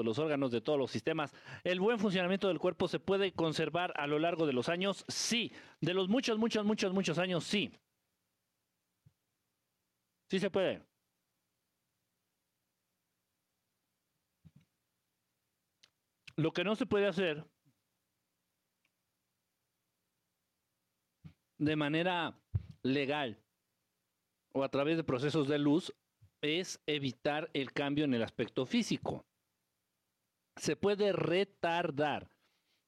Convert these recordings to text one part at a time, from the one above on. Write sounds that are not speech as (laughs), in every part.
de los órganos, de todos los sistemas. ¿El buen funcionamiento del cuerpo se puede conservar a lo largo de los años? Sí. De los muchos, muchos, muchos, muchos años, sí. Sí se puede. Lo que no se puede hacer de manera legal o a través de procesos de luz es evitar el cambio en el aspecto físico. Se puede retardar.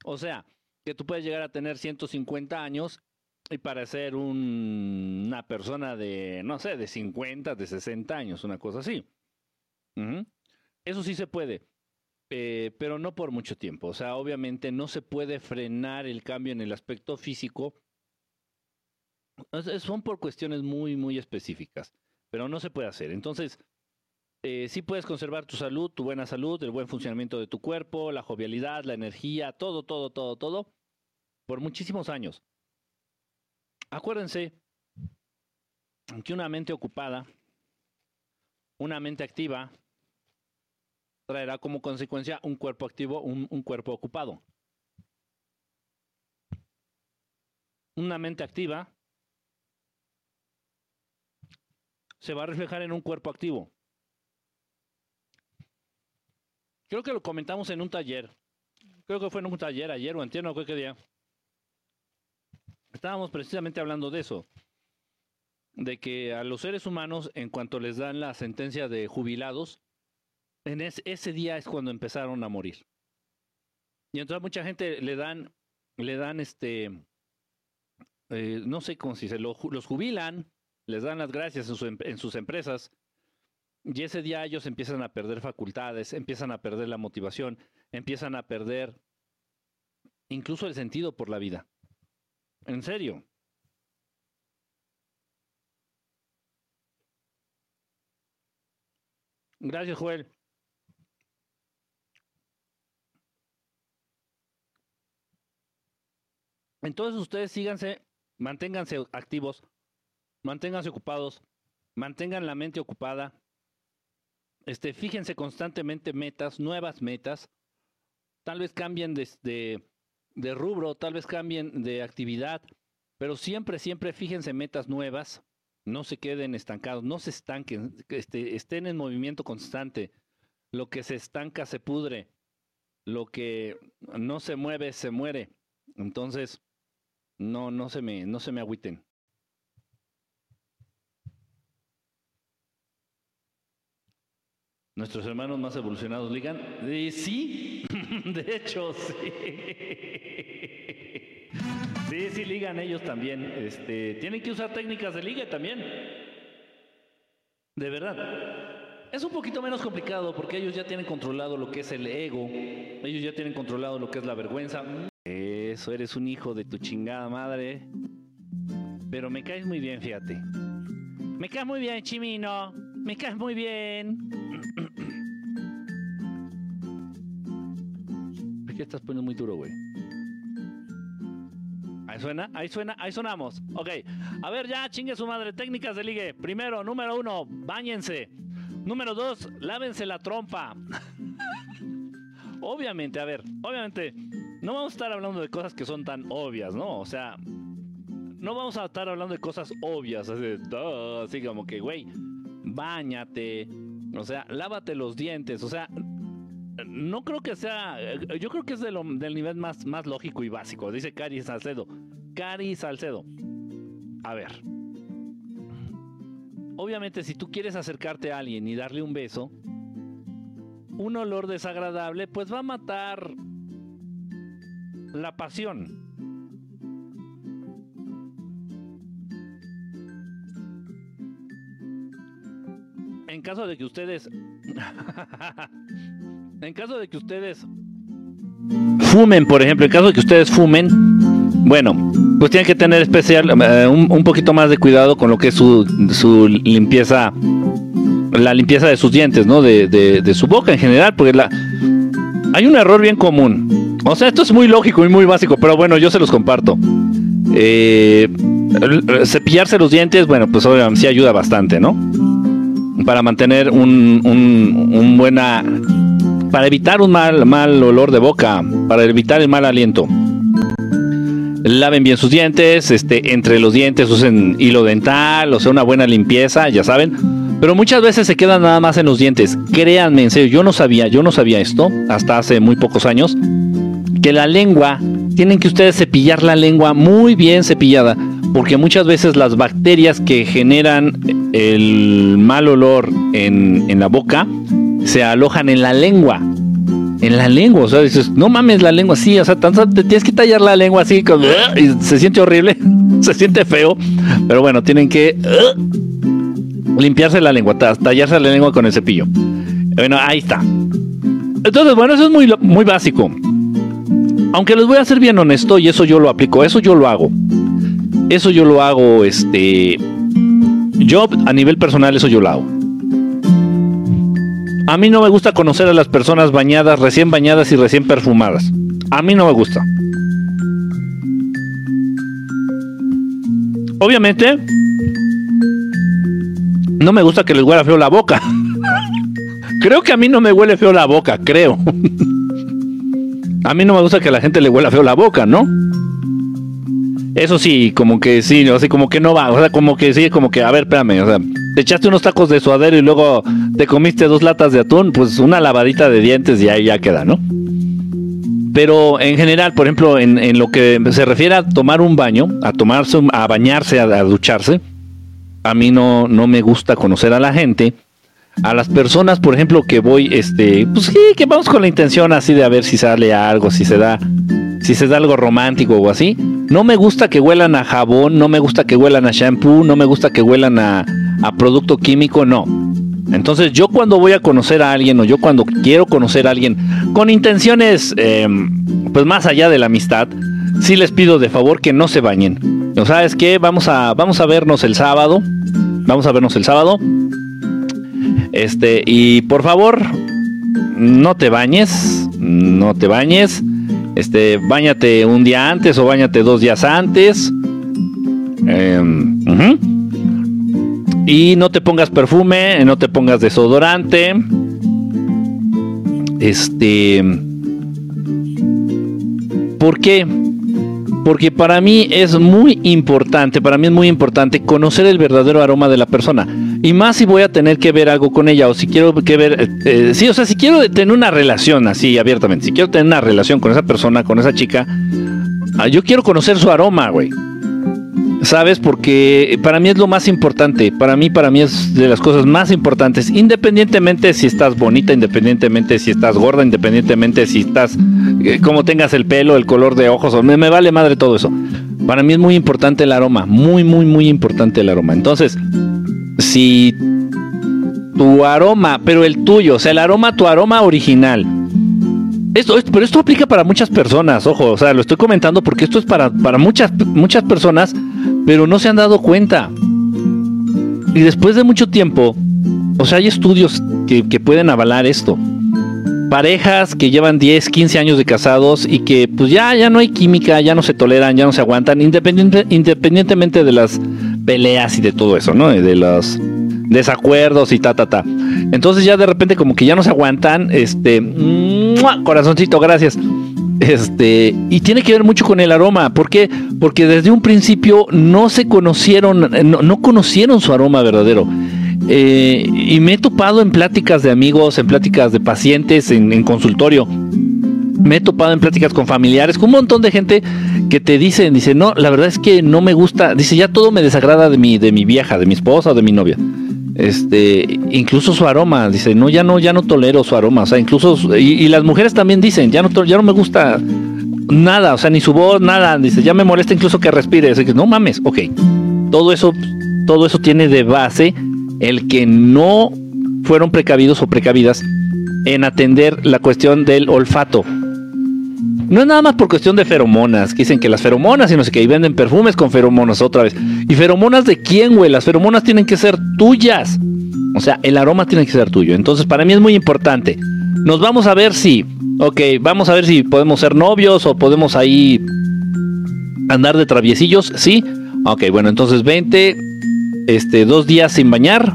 O sea, que tú puedes llegar a tener 150 años y parecer un- una persona de, no sé, de 50, de 60 años, una cosa así. Eso sí se puede, eh, pero no por mucho tiempo. O sea, obviamente no se puede frenar el cambio en el aspecto físico. Sea, Son por cuestiones muy, muy específicas, pero no se puede hacer. Entonces, eh, sí puedes conservar tu salud, tu buena salud, el buen funcionamiento de tu cuerpo, la jovialidad, la energía, todo, todo, todo, todo, por muchísimos años. Acuérdense que una mente ocupada, una mente activa, traerá como consecuencia un cuerpo activo, un, un cuerpo ocupado. Una mente activa se va a reflejar en un cuerpo activo. Creo que lo comentamos en un taller. Creo que fue en un taller ayer o entiendo qué día. Estábamos precisamente hablando de eso. De que a los seres humanos, en cuanto les dan la sentencia de jubilados, en es- ese día es cuando empezaron a morir. Y entonces mucha gente le dan, le dan este, eh, no sé cómo se ju- los jubilan, les dan las gracias en sus empresas, y ese día ellos empiezan a perder facultades, empiezan a perder la motivación, empiezan a perder incluso el sentido por la vida. En serio. Gracias, Joel. Entonces ustedes síganse, manténganse activos, manténganse ocupados, mantengan la mente ocupada. Este, fíjense constantemente metas, nuevas metas. Tal vez cambien de, rubro, tal vez cambien de actividad, pero siempre, siempre fíjense metas nuevas. No se queden estancados, no se estanquen, que este, estén en movimiento constante. Lo que se estanca se pudre, lo que no se mueve se muere. Entonces, no, no se me, no se me agüiten. Nuestros hermanos más evolucionados ligan. Eh, sí, (laughs) de hecho, sí. Sí, sí ligan ellos también. Este, tienen que usar técnicas de ligue también. De verdad. Es un poquito menos complicado porque ellos ya tienen controlado lo que es el ego. Ellos ya tienen controlado lo que es la vergüenza. Eso, eres un hijo de tu chingada madre. Pero me caes muy bien, fíjate. Me caes muy bien, Chimino. Me caes muy bien. ¿Por qué estás poniendo muy duro, güey? Ahí suena, ahí suena, ahí sonamos. Ok, a ver ya, chingue su madre, técnicas de ligue. Primero, número uno, bañense. Número dos, lávense la trompa. (laughs) obviamente, a ver, obviamente, no vamos a estar hablando de cosas que son tan obvias, ¿no? O sea, no vamos a estar hablando de cosas obvias, así, "Duh", así como que, güey, bañate, o sea, lávate los dientes, o sea, no creo que sea, eh, yo creo que es del nivel más, más lógico y básico, dice Cari Salcedo. Cari Salcedo. A ver. Obviamente, si tú quieres acercarte a alguien y darle un beso, un olor desagradable, pues va a matar la pasión. En caso de que ustedes. (laughs) en caso de que ustedes. Fumen, por ejemplo, en caso de que ustedes fumen, bueno, pues tienen que tener especial, eh, un, un poquito más de cuidado con lo que es su, su limpieza, la limpieza de sus dientes, ¿no? De, de- de su boca en general, porque la, hay un error bien común. O sea, esto es muy lógico y muy básico, pero bueno, yo se los comparto. Eh, cepillarse los dientes, bueno, pues obviamente sí ayuda bastante, ¿no? Para mantener un, un- un buena para evitar un mal, mal olor de boca, para evitar el mal aliento. Laven bien sus dientes, este, entre los dientes usen hilo dental, o sea, una buena limpieza, ya saben. Pero muchas veces se quedan nada más en los dientes. Créanme, en serio, yo no sabía, yo no sabía esto hasta hace muy pocos años, que la lengua, tienen que ustedes cepillar la lengua muy bien cepillada, porque muchas veces las bacterias que generan el mal olor en, en la boca se alojan en la lengua en la lengua. O sea, dices, no mames la lengua así, o sea, te tienes que tallar la lengua así, y se siente horrible, (laughs) se siente feo, pero bueno, tienen que limpiarse la lengua, tallarse la lengua con el cepillo. Bueno, ahí está. Entonces, bueno, eso es muy, muy básico. Aunque les voy a ser bien honesto, y eso yo lo aplico, eso yo lo hago. Eso yo lo hago, este. Yo, a nivel personal, eso yo lo hago. A mí no me gusta conocer a las personas bañadas, recién bañadas y recién perfumadas. A mí no me gusta. Obviamente, no me gusta que les huela feo la boca. (laughs) creo que a mí no me huele feo la boca, creo. (laughs) a mí no me gusta que a la gente le huela feo la boca, ¿no? Eso sí, como que sí, así como que no va, o sea, como que sí, como que, a ver, espérame, o sea, te echaste unos tacos de suadero y luego te comiste dos latas de atún, pues una lavadita de dientes y ahí ya queda, ¿no? Pero en general, por ejemplo, en, lo que se refiere a tomar un baño, a tomarse, a bañarse, a, ducharse, a mí no, no me gusta conocer a la gente. A las personas, por ejemplo, que voy, este, pues sí, que vamos con la intención así de a ver si sale algo, si se da, si se da algo romántico o así. No me gusta que huelan a jabón, no me gusta que huelan a shampoo, no me gusta que huelan a, a producto químico, no. Entonces yo cuando voy a conocer a alguien o yo cuando quiero conocer a alguien con intenciones em, pues más allá de la amistad, sí les pido de favor que no se bañen. ¿O sabes qué? Vamos a, vamos a vernos el sábado. Vamos a vernos el sábado. Este, y por favor, no te bañes. No te bañes. Este, bañate un día antes o bañate dos días antes. Eh, y no te pongas perfume, no te pongas desodorante. Este. ¿Por qué? Porque para mí es muy importante, para mí es muy importante conocer el verdadero aroma de la persona. Y más si voy a tener que ver algo con ella o si quiero que ver, eh, eh, sí, o sea, si quiero tener una relación así abiertamente, si quiero tener una relación con esa persona, con esa chica, ah, yo quiero conocer su aroma, güey. ¿Sabes? Porque para mí es lo más importante. Para mí, para mí es de las cosas más importantes. Independientemente si estás bonita, independientemente si estás gorda, independientemente si estás, eh, como tengas el pelo, el color de ojos, me, me vale madre todo eso. Para mí es muy importante el aroma. Muy, muy, muy importante el aroma. Entonces, si tu aroma, pero el tuyo, o sea, el aroma, tu aroma original, esto, pero esto aplica para muchas personas, ojo, o sea, lo estoy comentando porque esto es para, para muchas, muchas personas, pero no se han dado cuenta. Y después de mucho tiempo, o sea, hay estudios que, pueden avalar esto. Parejas que llevan 10, 15 años de casados y que pues ya, ya no hay química, ya no se toleran, ya no se aguantan, independiente, independientemente de las peleas y de todo eso, ¿no? De los desacuerdos y ta, ta, ta. Entonces ya de repente como que ya no se aguantan, este, corazoncito, gracias. Este, y tiene que ver mucho con el aroma. ¿Por qué? Porque desde un principio no se conocieron, no, conocieron su aroma verdadero. Eh, y me he topado en pláticas de amigos, en pláticas de pacientes, en, consultorio. Me he topado en pláticas con familiares, con un montón de gente que te dicen, dice, no, la verdad es que no me gusta, dice, ya todo me desagrada de mi, de mi vieja, de mi esposa o de mi novia este incluso su aroma dice no ya no ya no tolero su aroma o sea incluso y, las mujeres también dicen ya no ya no me gusta nada o sea ni su voz nada dice ya me molesta incluso que respire que no mames ok todo eso todo eso tiene de base el que no fueron precavidos o precavidas en atender la cuestión del olfato no es nada más por cuestión de feromonas, que dicen que las feromonas y no sé qué, venden perfumes con feromonas otra vez. ¿Y feromonas de quién, güey? Las feromonas tienen que ser tuyas. O sea, el aroma tiene que ser tuyo. Entonces, para mí es muy importante. Nos vamos a ver si, ok, vamos a ver si podemos ser novios o podemos ahí andar de traviesillos, ¿sí? Ok, bueno, entonces 20, este, dos días sin bañar.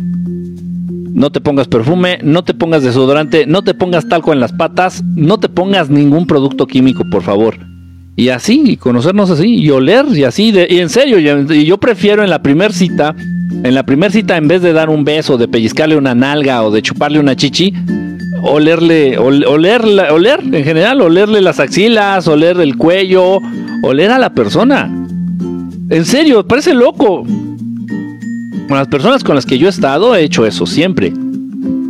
No te pongas perfume, no te pongas desodorante, no te pongas talco en las patas, no te pongas ningún producto químico, por favor. Y así, y conocernos así, y oler, y así, y en serio, y yo prefiero en la primer cita, en la primer cita, en vez de dar un beso, de pellizcarle una nalga o de chuparle una chichi, olerle, oler, oler en general, olerle las axilas, oler el cuello, oler a la persona. En serio, parece loco. Con las personas con las que yo he estado he hecho eso siempre.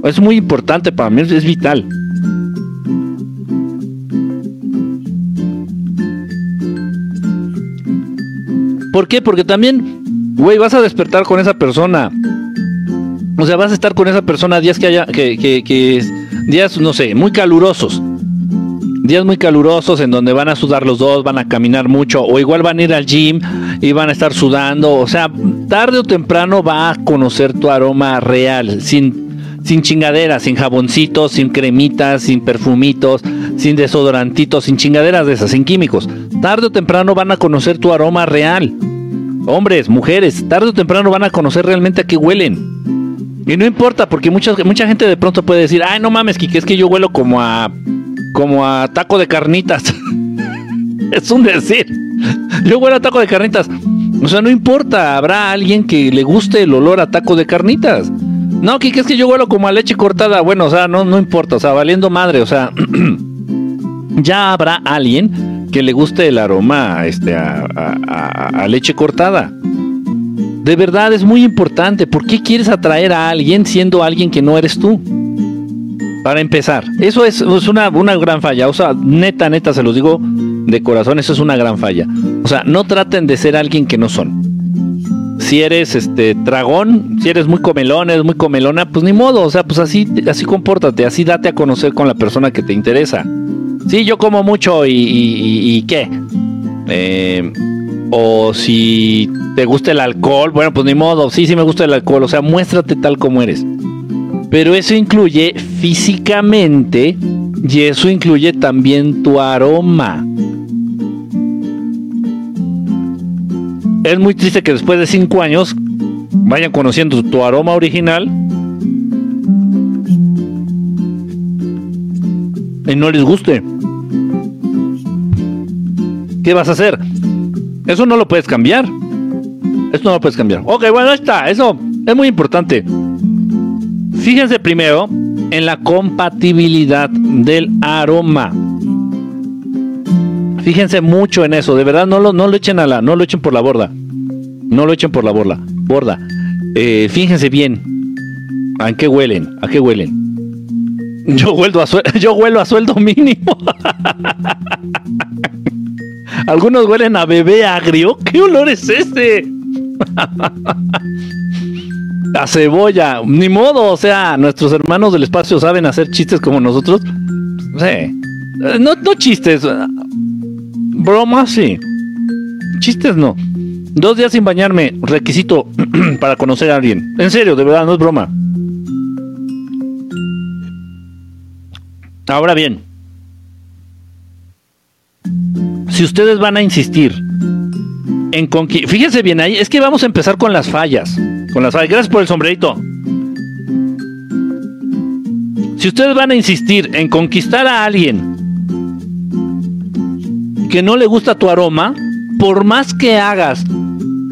Es muy importante para mí, es vital. ¿Por qué? Porque también, güey, vas a despertar con esa persona. O sea, vas a estar con esa persona días que haya, que, que, que días, no sé, muy calurosos. Días muy calurosos en donde van a sudar los dos, van a caminar mucho, o igual van a ir al gym y van a estar sudando. O sea, tarde o temprano va a conocer tu aroma real, sin, sin chingaderas, sin jaboncitos, sin cremitas, sin perfumitos, sin desodorantitos, sin chingaderas de esas, sin químicos. Tarde o temprano van a conocer tu aroma real. Hombres, mujeres, tarde o temprano van a conocer realmente a qué huelen. Y no importa, porque mucha, mucha gente de pronto puede decir, ay, no mames, Kike, es que yo huelo como a, como a taco de carnitas. (laughs) es un decir. Yo huelo a taco de carnitas. O sea, no importa, habrá alguien que le guste el olor a taco de carnitas. No, Kike, es que yo huelo como a leche cortada. Bueno, o sea, no, no importa, o sea, valiendo madre, o sea, (clears throat) ya habrá alguien que le guste el aroma este, a, a leche cortada. De verdad es muy importante. ¿Por qué quieres atraer a alguien siendo alguien que no eres tú? Para empezar, eso es, una, gran falla. O sea, neta, neta, se los digo de corazón, eso es una gran falla. O sea, no traten de ser alguien que no son. Si eres este dragón, si eres muy comelón, eres muy comelona, pues ni modo. O sea, pues así, así compórtate, así date a conocer con la persona que te interesa. Sí, yo como mucho y qué. Eh, o si te gusta el alcohol, bueno, pues ni modo, sí, sí me gusta el alcohol, o sea, muéstrate tal como eres. Pero eso incluye físicamente y eso incluye también tu aroma. Es muy triste que después de cinco años vayan conociendo tu aroma original y no les guste. ¿Qué vas a hacer? Eso no lo puedes cambiar. Eso no lo puedes cambiar. Ok, bueno, está. Eso es muy importante. Fíjense primero en la compatibilidad del aroma. Fíjense mucho en eso. De verdad, no lo, no lo echen a la, no lo echen por la borda. No lo echen por la borda. Borda. Eh, fíjense bien. ¿A qué huelen? ¿A qué huelen? Yo huelo a, (laughs) yo huelo a sueldo mínimo. (laughs) Algunos huelen a bebé agrio. ¿Qué olor es este? (laughs) a cebolla. Ni modo, o sea, nuestros hermanos del espacio saben hacer chistes como nosotros. Sí. No, no chistes. Bromas, sí. Chistes no. Dos días sin bañarme, requisito (clears throat) para conocer a alguien. En serio, de verdad, no es broma. Ahora bien, si ustedes van a insistir en conquistar, fíjense bien ahí, es que vamos a empezar con las fallas, con las. Gracias por el sombrerito. Si ustedes van a insistir en conquistar a alguien que no le gusta tu aroma, por más que hagas,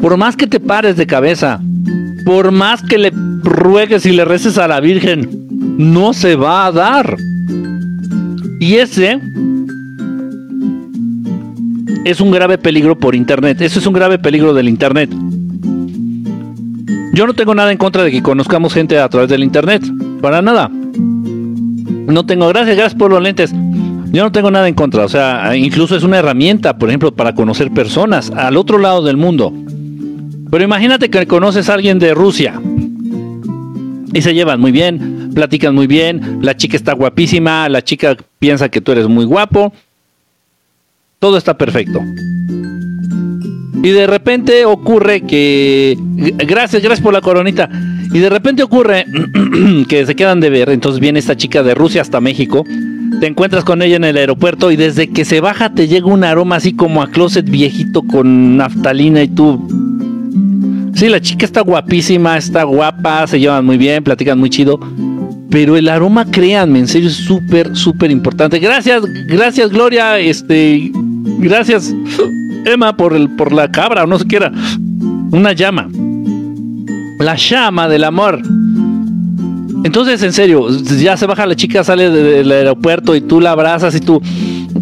por más que te pares de cabeza, por más que le ruegues y le reces a la Virgen, no se va a dar. Y ese es un grave peligro por Internet. Eso es un grave peligro del Internet. Yo no tengo nada en contra de que conozcamos gente a través del Internet. Para nada. No tengo, gracias, gracias por los lentes. Yo no tengo nada en contra. O sea, incluso es una herramienta, por ejemplo, para conocer personas al otro lado del mundo. Pero imagínate que conoces a alguien de Rusia y se llevan muy bien, platican muy bien, la chica está guapísima, la chica piensa que tú eres muy guapo todo está perfecto. Y de repente ocurre que. Gracias, gracias por la coronita. Y de repente ocurre (clears throat) que se quedan de ver. Entonces viene esta chica de Rusia hasta México. Te encuentras con ella en el aeropuerto y desde que se baja te llega un aroma así como a closet viejito con naftalina y tú. Sí, la chica está guapísima, está guapa, se llevan muy bien, platican muy chido. Pero el aroma, créanme, en serio, es súper, súper importante. Gracias, gracias, Gloria. Este, gracias, Emma, por, el, por la cabra, o no sé qué era. Una llama. La llama del amor. Entonces, en serio, ya se baja la chica, sale del aeropuerto y tú la abrazas y tú.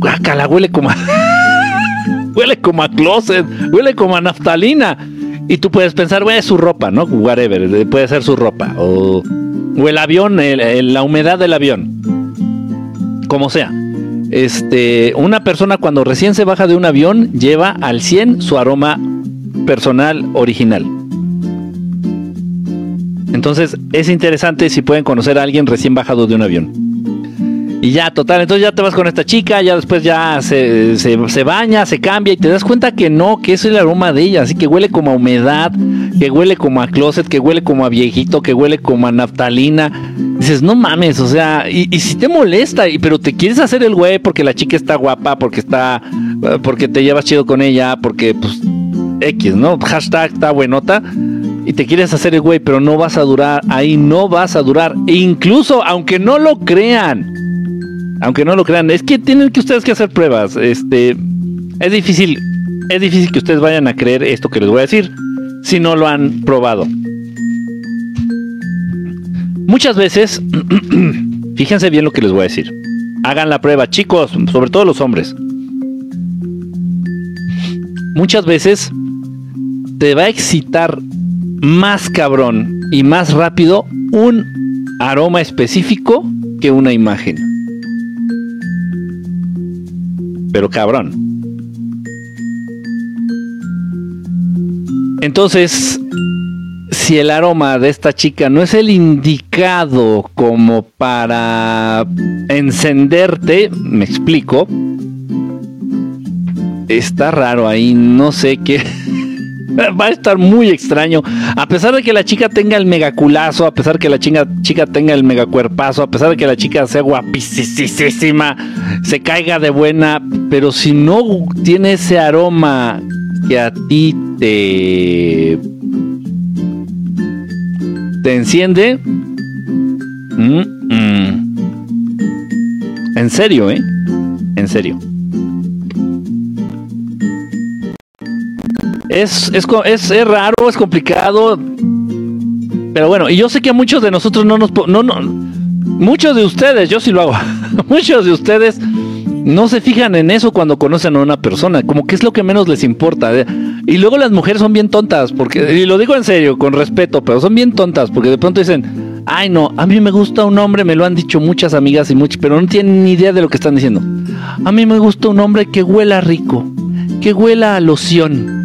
la huele como a. (laughs) huele como a closet, huele como a naftalina. Y tú puedes pensar, bueno, es su ropa, ¿no? Whatever, puede ser su ropa. O, o el avión, la humedad del avión. Como sea. Este, una persona cuando recién se baja de un avión lleva al 100 su aroma personal original. Entonces es interesante si pueden conocer a alguien recién bajado de un avión. Y ya, total, entonces ya te vas con esta chica, ya después ya se, baña, se cambia y te das cuenta que no, que es el aroma de ella, así que huele como a humedad, que huele como a closet, que huele como a viejito, que huele como a naftalina. Dices, no mames, o sea, y, si te molesta, pero te quieres hacer el güey porque la chica está guapa, porque está, porque te llevas chido con ella, porque pues X, ¿no? Hashtag está buenota y te quieres hacer el güey, pero no vas a durar, ahí no vas a durar. E incluso, aunque no lo crean, aunque no lo crean, es que tienen que ustedes que hacer pruebas. Este, es difícil, es difícil que ustedes vayan a creer esto que les voy a decir si no lo han probado. Muchas veces, (clears throat) fíjense bien lo que les voy a decir. Hagan la prueba, chicos, sobre todo los hombres. Muchas veces te va a excitar más cabrón y más rápido un aroma específico que una imagen pero cabrón. Entonces, si el aroma de esta chica no es el indicado como para encenderte, me explico, está raro ahí, no sé qué. (laughs) va a estar muy extraño. A pesar de que la chica tenga el megaculazo, a pesar de que la chica, chica tenga el megacuerpazo, a pesar de que la chica sea guapísima, se caiga de buena, pero si no tiene ese aroma que a ti te te enciende, mm, mm. en serio, ¿eh? En serio. Es, es, es, raro, es complicado. Pero bueno, y yo sé que a muchos de nosotros no nos... No, no, muchos de ustedes, yo sí lo hago, (laughs) muchos de ustedes no se fijan en eso cuando conocen a una persona, como que es lo que menos les importa. ¿eh? Y luego las mujeres son bien tontas, porque, y lo digo en serio, con respeto, pero son bien tontas, porque de pronto dicen, ay no, a mí me gusta un hombre, me lo han dicho muchas amigas y muchos, pero no tienen ni idea de lo que están diciendo. A mí me gusta un hombre que huela rico, que huela a loción,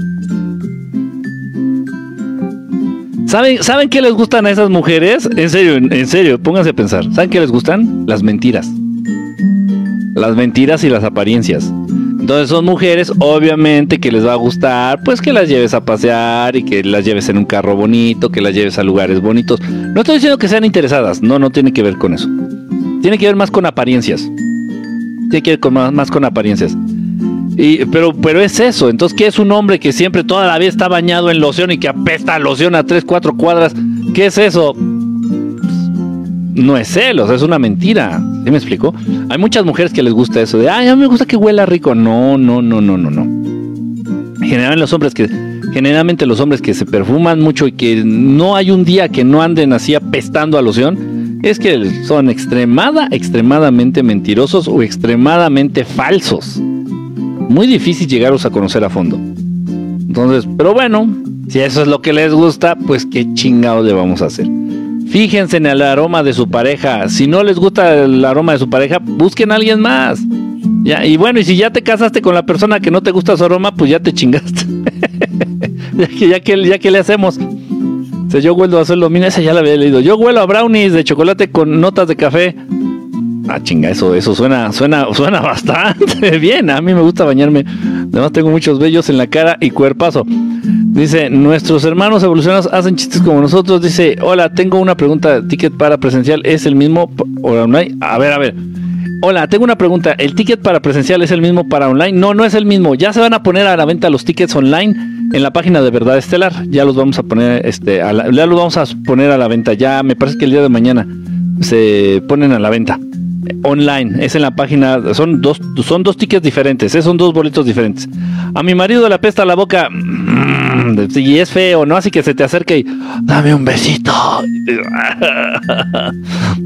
¿Saben, ¿Saben qué les gustan a esas mujeres? En serio, en serio, pónganse a pensar. ¿Saben qué les gustan? Las mentiras. Las mentiras y las apariencias. Entonces son mujeres, obviamente, que les va a gustar, pues que las lleves a pasear y que las lleves en un carro bonito, que las lleves a lugares bonitos. No estoy diciendo que sean interesadas, no, no tiene que ver con eso. Tiene que ver más con apariencias. Tiene que ver más, más con apariencias pero, pero es eso. Entonces, ¿qué es un hombre que siempre toda la vida está bañado en loción y que apesta a loción a 3, 4 cuadras? ¿Qué es eso? No es celos, es una mentira. ¿Sí me explico? Hay muchas mujeres que les gusta eso de, ay, a mí me gusta que huela rico. No, no, no, no, no, no. Generalmente los hombres que, generalmente los hombres que se perfuman mucho y que no hay un día que no anden así apestando a loción, es que son extremada, extremadamente mentirosos o extremadamente falsos muy difícil llegaros a conocer a fondo. Entonces, pero bueno, si eso es lo que les gusta, pues qué chingados le vamos a hacer. Fíjense en el aroma de su pareja. Si no les gusta el aroma de su pareja, busquen a alguien más. Ya, y bueno, y si ya te casaste con la persona que no te gusta su aroma, pues ya te chingaste. (laughs) ya, que, ya, que, ya que le hacemos. Yo huelo a hacer lo mismo, esa ya la había leído. Yo huelo a brownies de chocolate con notas de café. Ah, chinga, eso, eso suena, suena, suena (laughs) bastante bien. A mí me gusta bañarme. Además tengo muchos vellos en la cara y cuerpazo. Dice, nuestros hermanos evolucionados hacen chistes como nosotros. Dice, hola, tengo una pregunta. ¿Ticket para presencial es el mismo? ¿O no hay? A ver, a ver. Hola, tengo una pregunta. ¿El ticket para presencial es el mismo para online? No, no es el mismo. Ya se van a poner a la venta los tickets online en la página de Verdad Estelar. Ya los vamos a poner, este, ya los vamos a poner a la venta. Ya me parece que el día de mañana se ponen a la venta online. Es en la página. Son dos, son dos tickets diferentes. ¿eh? Son dos boletos diferentes. A mi marido le apesta la boca. Y es feo, ¿no? Así que se te acerca y dame un besito. (laughs)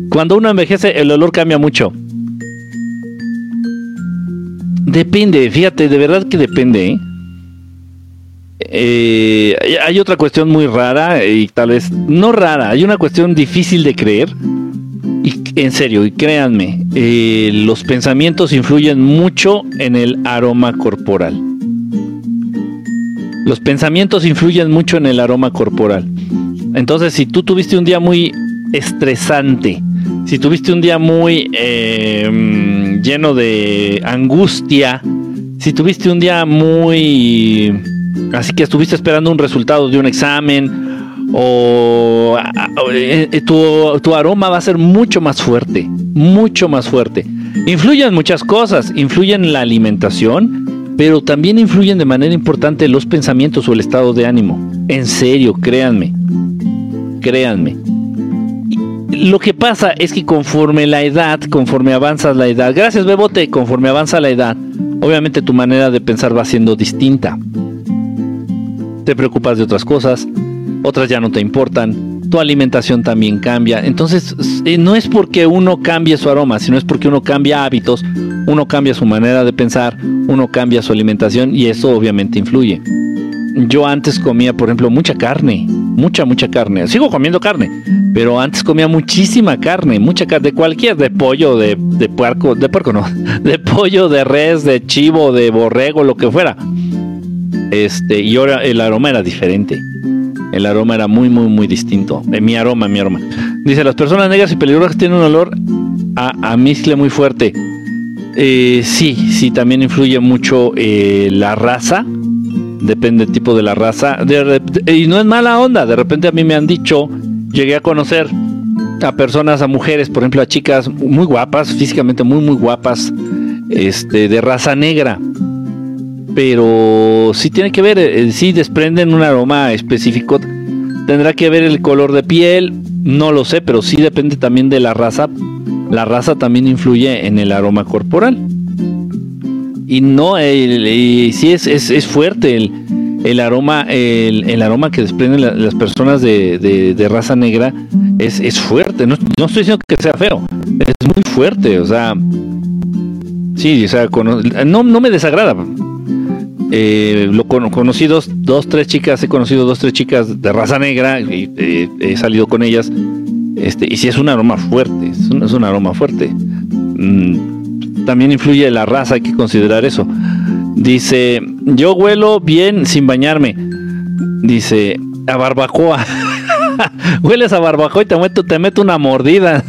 Cuando uno envejece, el olor cambia mucho. Depende, fíjate, de verdad que depende. ¿eh? Eh, hay otra cuestión muy rara y tal vez no rara, hay una cuestión difícil de creer. Y en serio, y créanme, eh, los pensamientos influyen mucho en el aroma corporal. Los pensamientos influyen mucho en el aroma corporal. Entonces, si tú tuviste un día muy estresante, si tuviste un día muy em, lleno de angustia, si tuviste un día muy... Así que estuviste esperando un resultado de un examen o, eh, tu, tu, aroma va a ser mucho más fuerte, mucho más fuerte. Influyen muchas cosas, influyen la alimentación, pero también influyen de manera importante los pensamientos o el estado de ánimo. En serio, créanme, créanme lo que pasa es que conforme la edad, conforme avanza la edad, gracias Bebote, conforme avanza la edad, obviamente tu manera de pensar va siendo distinta. Te preocupas de otras cosas, otras ya no te importan, tu alimentación también cambia. Entonces, eh, no es porque uno cambie su aroma, sino es porque uno cambia hábitos, uno cambia su manera de pensar, uno cambia su alimentación y eso obviamente influye. Yo antes comía, por ejemplo, mucha carne, mucha, mucha carne. Sigo comiendo carne, pero antes comía muchísima carne, mucha carne, de cualquier, de pollo, de, de puerco, de puerco no, (laughs) de pollo, de res, de chivo, de borrego, lo que fuera. Este, y ahora el aroma era diferente. El aroma era muy, muy, muy distinto. Eh, mi aroma, mi aroma. Dice, las personas negras y peligrosas tienen un olor a, a muy fuerte. Eh, sí, sí, también influye mucho eh, la raza depende del tipo de la raza. y no es mala onda, de repente a mí me han dicho, llegué a conocer a personas, a mujeres, por ejemplo, a chicas muy guapas, físicamente muy, muy guapas, este, de raza negra. Pero sí tiene que ver, eh, sí desprenden un aroma específico. Tendrá que ver el color de piel, no lo sé, pero sí depende también de la raza. La raza también influye en el aroma corporal y no, el, sí es, es, fuerte el, el aroma, el, aroma que desprenden las personas de, raza negra es, es fuerte. No, no, estoy diciendo que sea feo, es muy fuerte, o sea, sí, o sea, no, no me desagrada. Eh, lo conocí dos, dos, tres chicas, he conocido dos, tres chicas de raza negra y eh, he salido con ellas. Este, y sí es un aroma fuerte, es un, es un aroma fuerte. Mm, también influye la raza, hay que considerar eso. Dice, yo huelo bien sin bañarme. Dice, a barbacoa. (laughs) Hueles a barbacoa y te meto, te meto una mordida.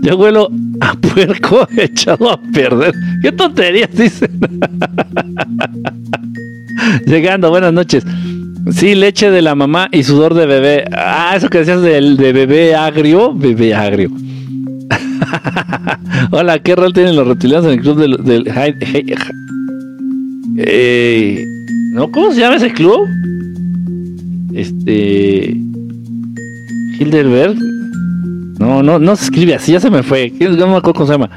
yo huelo a puerco echado a perder. ¿Qué tonterías dicen? Llegando, buenas noches. Sí, leche de la mamá y sudor de bebé. Ah, eso que decías de bebé agrio, bebé agrio. Hola, ¿qué rol tienen los reptilianos en el club del... del eh, ¿No? ¿Cómo se llama ese club? Este... Hilderberg. No, no, no se escribe así, ya se me fue. No me acuerdo cómo se llama.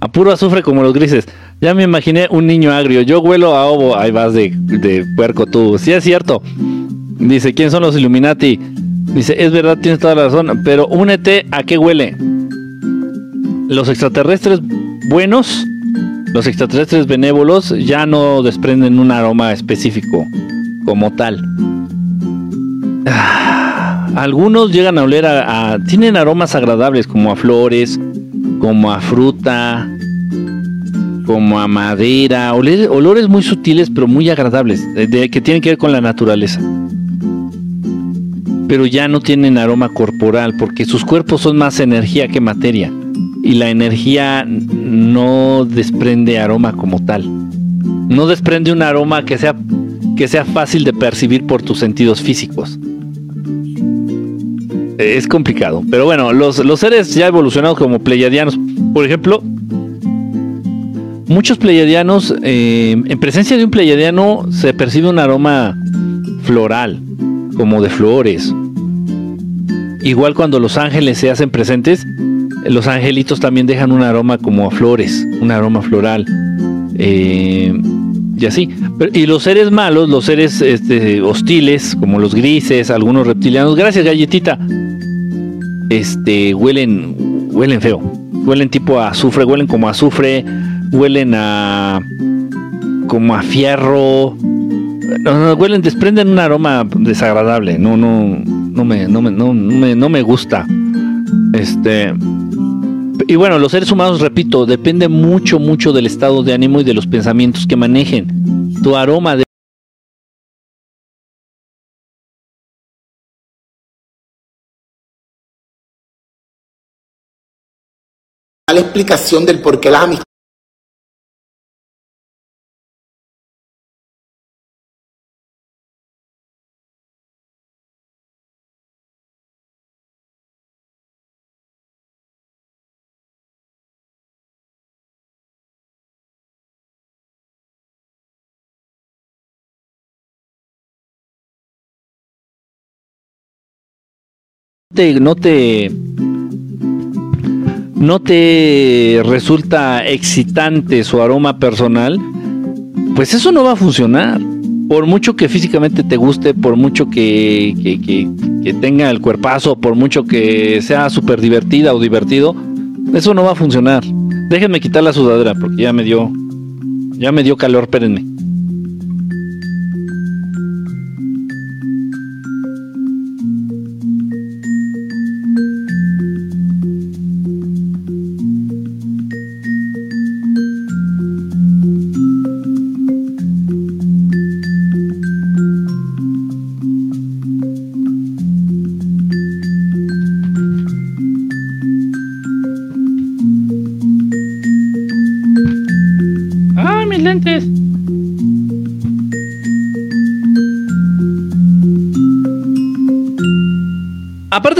A puro azufre como los grises. Ya me imaginé un niño agrio. Yo huelo a ovo. Ahí vas de, de puerco tú. Sí es cierto. Dice, ¿quién son los Illuminati? Dice, es verdad, tienes toda la razón. Pero únete a qué huele los extraterrestres buenos, los extraterrestres benévolos ya no desprenden un aroma específico como tal. Ah, algunos llegan a oler a, tienen aromas agradables como a flores, como a fruta, como a madera, olores, muy sutiles pero muy agradables, que tienen que ver con la naturaleza. Pero ya no tienen aroma corporal porque sus cuerpos son más energía que materia y la energía no desprende aroma como tal. No desprende un aroma que sea, que sea fácil de percibir por tus sentidos físicos. Es complicado. Pero bueno, los, los seres ya evolucionados como pleiadianos, por ejemplo, muchos pleiadianos, eh, en presencia de un pleiadiano se percibe un aroma floral, como de flores. Igual cuando los ángeles se hacen presentes, los angelitos también dejan un aroma como a flores, un aroma floral. Eh, y así. y los seres malos, los seres este, hostiles, como los grises, algunos reptilianos, gracias galletita, este, huelen, huelen feo. Huelen tipo a azufre, huelen como azufre, huelen a como a fierro. No, huelen, desprenden un aroma desagradable. No, no, no me, no me, no, me, no me gusta. Este. Y bueno, los seres humanos, repito, depende mucho, mucho del estado de ánimo y de los pensamientos que manejen. Tu aroma de explicación del por qué las amistades no te no te resulta excitante su aroma personal, pues eso no va a funcionar. Por mucho que físicamente te guste, por mucho que, que, tenga el cuerpazo, por mucho que sea súper divertida o divertido, eso no va a funcionar. Déjenme quitar la sudadera porque ya me dio, ya me dio calor, espérenme.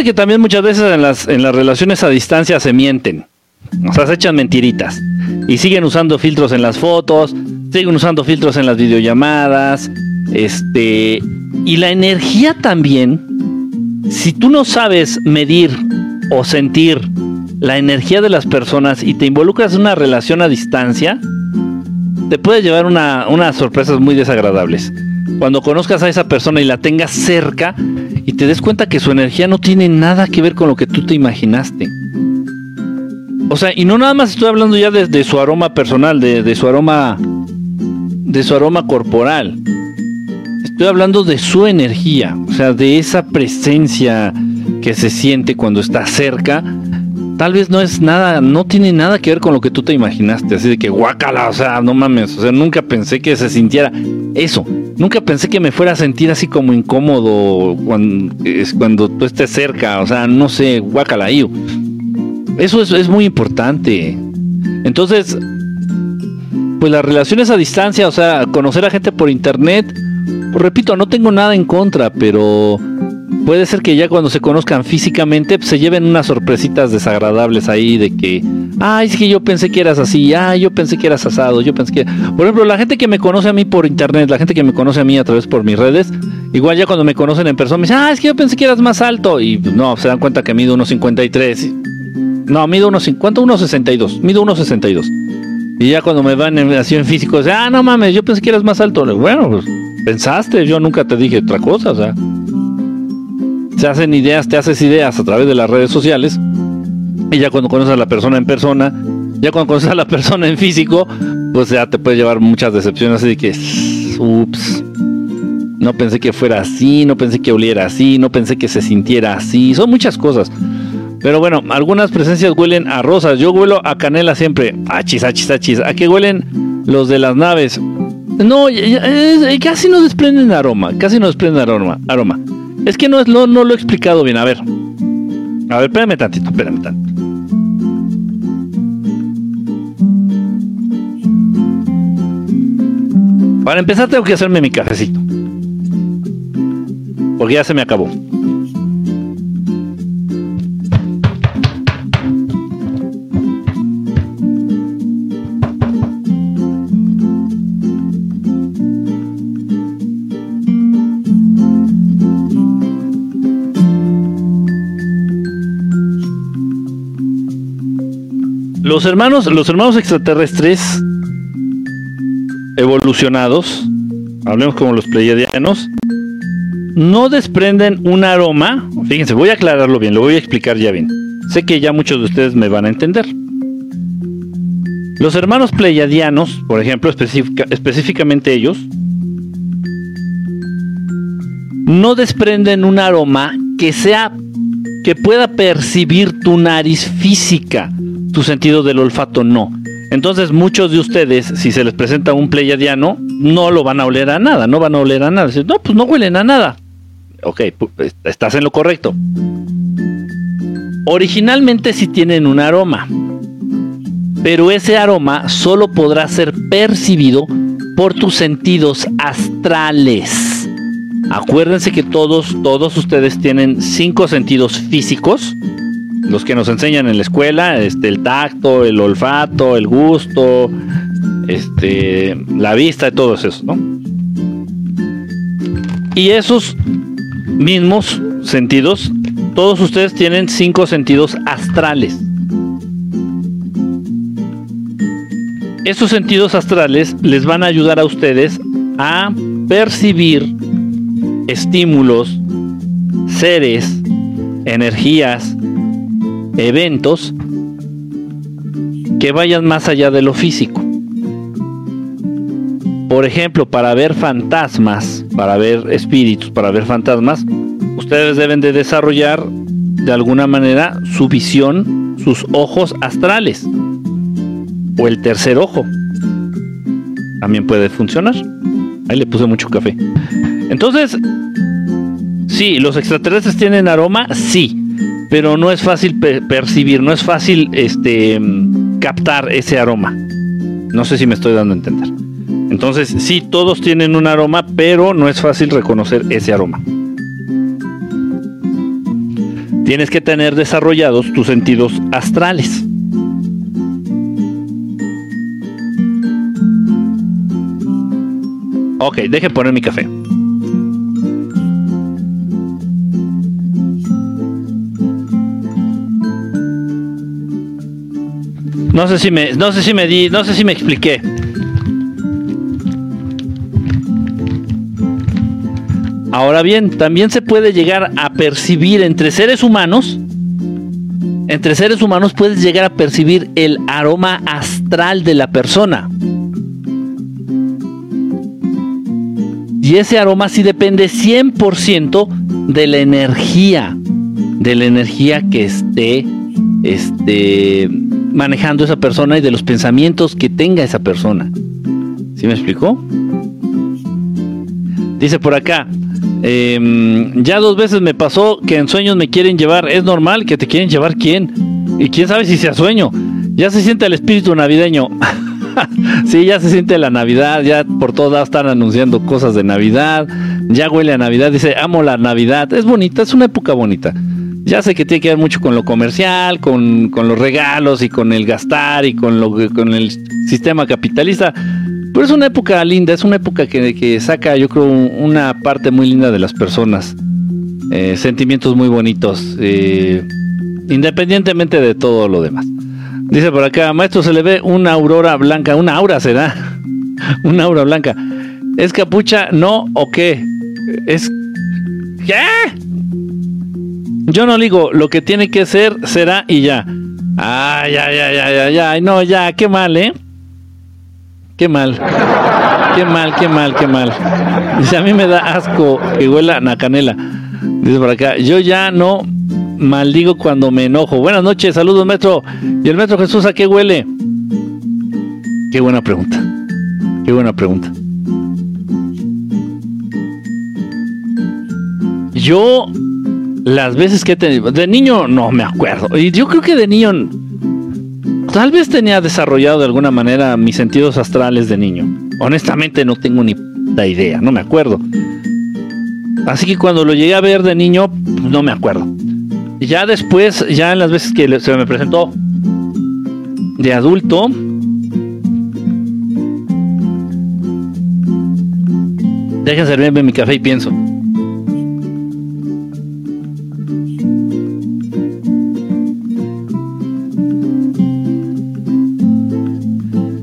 Que también muchas veces en las, en las relaciones a distancia se mienten. O sea, se echan mentiritas. Y siguen usando filtros en las fotos, siguen usando filtros en las videollamadas. Este. Y la energía también. Si tú no sabes medir o sentir la energía de las personas y te involucras en una relación a distancia, te puede llevar una, unas sorpresas muy desagradables. Cuando conozcas a esa persona y la tengas cerca, y te des cuenta que su energía no tiene nada que ver con lo que tú te imaginaste. O sea, y no nada más estoy hablando ya de, su aroma personal, de, su aroma, de su aroma corporal. Estoy hablando de su energía, o sea, de esa presencia que se siente cuando está cerca. Tal vez no es nada, no tiene nada que ver con lo que tú te imaginaste. Así de que guácala, o sea, no mames, o sea, nunca pensé que se sintiera eso. Nunca pensé que me fuera a sentir así como incómodo cuando, es tú estés cerca, o sea, no sé, guacala, Eso es, es muy importante. Entonces, pues las relaciones a distancia, o sea, conocer a gente por internet, pues repito, no tengo nada en contra, pero puede ser que ya cuando se conozcan físicamente pues, se lleven unas sorpresitas desagradables ahí de que, ay, es que yo pensé que eras así, ay, yo pensé que eras asado, yo pensé que... Por ejemplo, la gente que me conoce a mí por internet, la gente que me conoce a mí a través por mis redes, igual ya cuando me conocen en persona me dicen, ah, es que yo pensé que eras más alto y pues, no, se dan cuenta que mido 1,53. No, mido unos, ¿cuánto? 1,62. Mido 1,62. Y ya cuando me van así en físico, dicen, ah, no mames, yo pensé que eras más alto. Bueno, pues pensaste, yo nunca te dije otra cosa, o sea se hacen ideas, te haces ideas a través de las redes sociales. Y ya cuando conoces a la persona en persona, ya cuando conoces a la (laughs) persona en físico, pues ya te puede llevar muchas decepciones. Así que, ups, no pensé que fuera así, no pensé que oliera así, no pensé que se sintiera así. Son muchas cosas. Pero bueno, algunas presencias huelen a rosas. Yo huelo a canela siempre. Achis, achis, achis. ¿A qué huelen los de las naves? No, casi no desprenden aroma. Casi no desprenden aroma. aroma. Es que no, es, no, no lo he explicado bien. A ver. A ver, espérame tantito, espérame tantito. Para empezar tengo que hacerme mi cafecito. Porque ya se me acabó. Los hermanos, los hermanos extraterrestres evolucionados, hablemos como los pleiadianos, no desprenden un aroma. Fíjense, voy a aclararlo bien, lo voy a explicar ya bien. Sé que ya muchos de ustedes me van a entender. Los hermanos pleiadianos, por ejemplo, específicamente ellos, no desprenden un aroma que sea que pueda percibir tu nariz física, tu sentido del olfato no. Entonces muchos de ustedes, si se les presenta un pleiadiano, no lo van a oler a nada, no van a oler a nada. no, pues no huelen a nada. Ok, estás en lo correcto. Originalmente sí tienen un aroma, pero ese aroma solo podrá ser percibido por tus sentidos astrales. Acuérdense que todos, todos ustedes tienen cinco sentidos físicos, los que nos enseñan en la escuela, este, el tacto, el olfato, el gusto, este, la vista y todos esos, ¿no? Y esos mismos sentidos, todos ustedes tienen cinco sentidos astrales. Esos sentidos astrales les van a ayudar a ustedes a percibir estímulos, seres, energías, eventos que vayan más allá de lo físico. Por ejemplo, para ver fantasmas, para ver espíritus, para ver fantasmas, ustedes deben de desarrollar de alguna manera su visión, sus ojos astrales o el tercer ojo. También puede funcionar. Ahí le puse mucho café. Entonces, sí, los extraterrestres tienen aroma, sí, pero no es fácil percibir, no es fácil este, captar ese aroma. No sé si me estoy dando a entender. Entonces, sí, todos tienen un aroma, pero no es fácil reconocer ese aroma. Tienes que tener desarrollados tus sentidos astrales. Ok, deje poner mi café. No sé si me, no sé si me di, no sé si me expliqué. Ahora bien, también se puede llegar a percibir entre seres humanos, entre seres humanos puedes llegar a percibir el aroma astral de la persona. Y ese aroma sí depende 100% de la energía, de la energía que esté este, manejando esa persona y de los pensamientos que tenga esa persona. ¿Sí me explicó? Dice por acá, em, ya dos veces me pasó que en sueños me quieren llevar. ¿Es normal que te quieren llevar quién? Y quién sabe si sea sueño. Ya se siente el espíritu navideño. (laughs) sí, ya se siente la Navidad, ya por todas están anunciando cosas de Navidad, ya huele a Navidad, dice, amo la Navidad, es bonita, es una época bonita. Ya sé que tiene que ver mucho con lo comercial, con, los regalos y con el gastar y con, lo, con el sistema capitalista, pero es una época linda, es una época que, que saca, yo creo, una parte muy linda de las personas, eh, sentimientos muy bonitos, eh, independientemente de todo lo demás. Dice por acá, maestro, se le ve una aurora blanca, una aura será, (laughs) una aura blanca. ¿Es capucha? ¿No o qué? ¿Es qué? Yo no digo, lo que tiene que ser será y ya. Ay, ay, ay, ay, ay, ay, no, ya, qué mal, ¿eh? Qué mal. Qué mal, qué mal, qué mal. Dice, a mí me da asco que huela a canela. Dice por acá, yo ya no maldigo cuando me enojo. Buenas noches, saludos, maestro. ¿Y el maestro Jesús a qué huele? Qué buena pregunta. Qué buena pregunta. Yo, las veces que he tenido, de niño no me acuerdo. Y yo creo que de niño, tal vez tenía desarrollado de alguna manera mis sentidos astrales de niño. Honestamente no tengo ni la idea, no me acuerdo. Así que cuando lo llegué a ver de niño, no me acuerdo. Ya después, ya en las veces que se me presentó de adulto, dejen servirme mi café y pienso.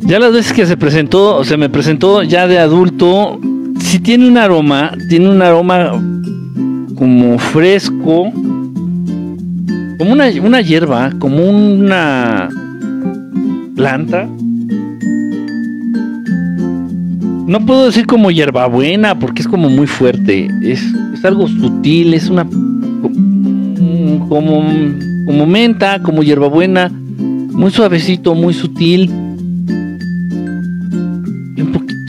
Ya las veces que se presentó, se me presentó ya de adulto, si tiene un aroma, tiene un aroma como fresco, como una, una hierba, como una planta. No puedo decir como hierbabuena porque es como muy fuerte. Es, es algo sutil, es una. como. como menta, como hierbabuena. Muy suavecito, muy sutil.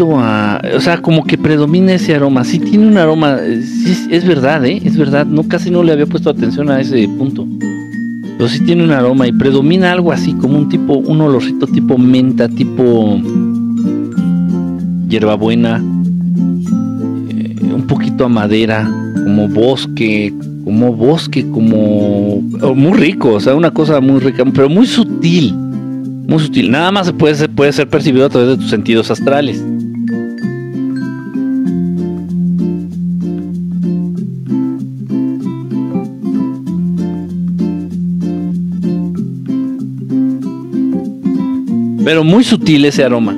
A. O sea, como que predomina ese aroma. Sí tiene un aroma. Es, es verdad, ¿eh? Es verdad. No, casi no le había puesto atención a ese punto. Pero sí tiene un aroma y predomina algo así, como un tipo, un olorcito tipo menta, tipo hierbabuena, eh, un poquito a madera, como bosque, como bosque, como muy rico, o sea, una cosa muy rica, pero muy sutil, muy sutil. Nada más puede, se puede ser percibido a través de tus sentidos astrales. Pero muy sutil ese aroma.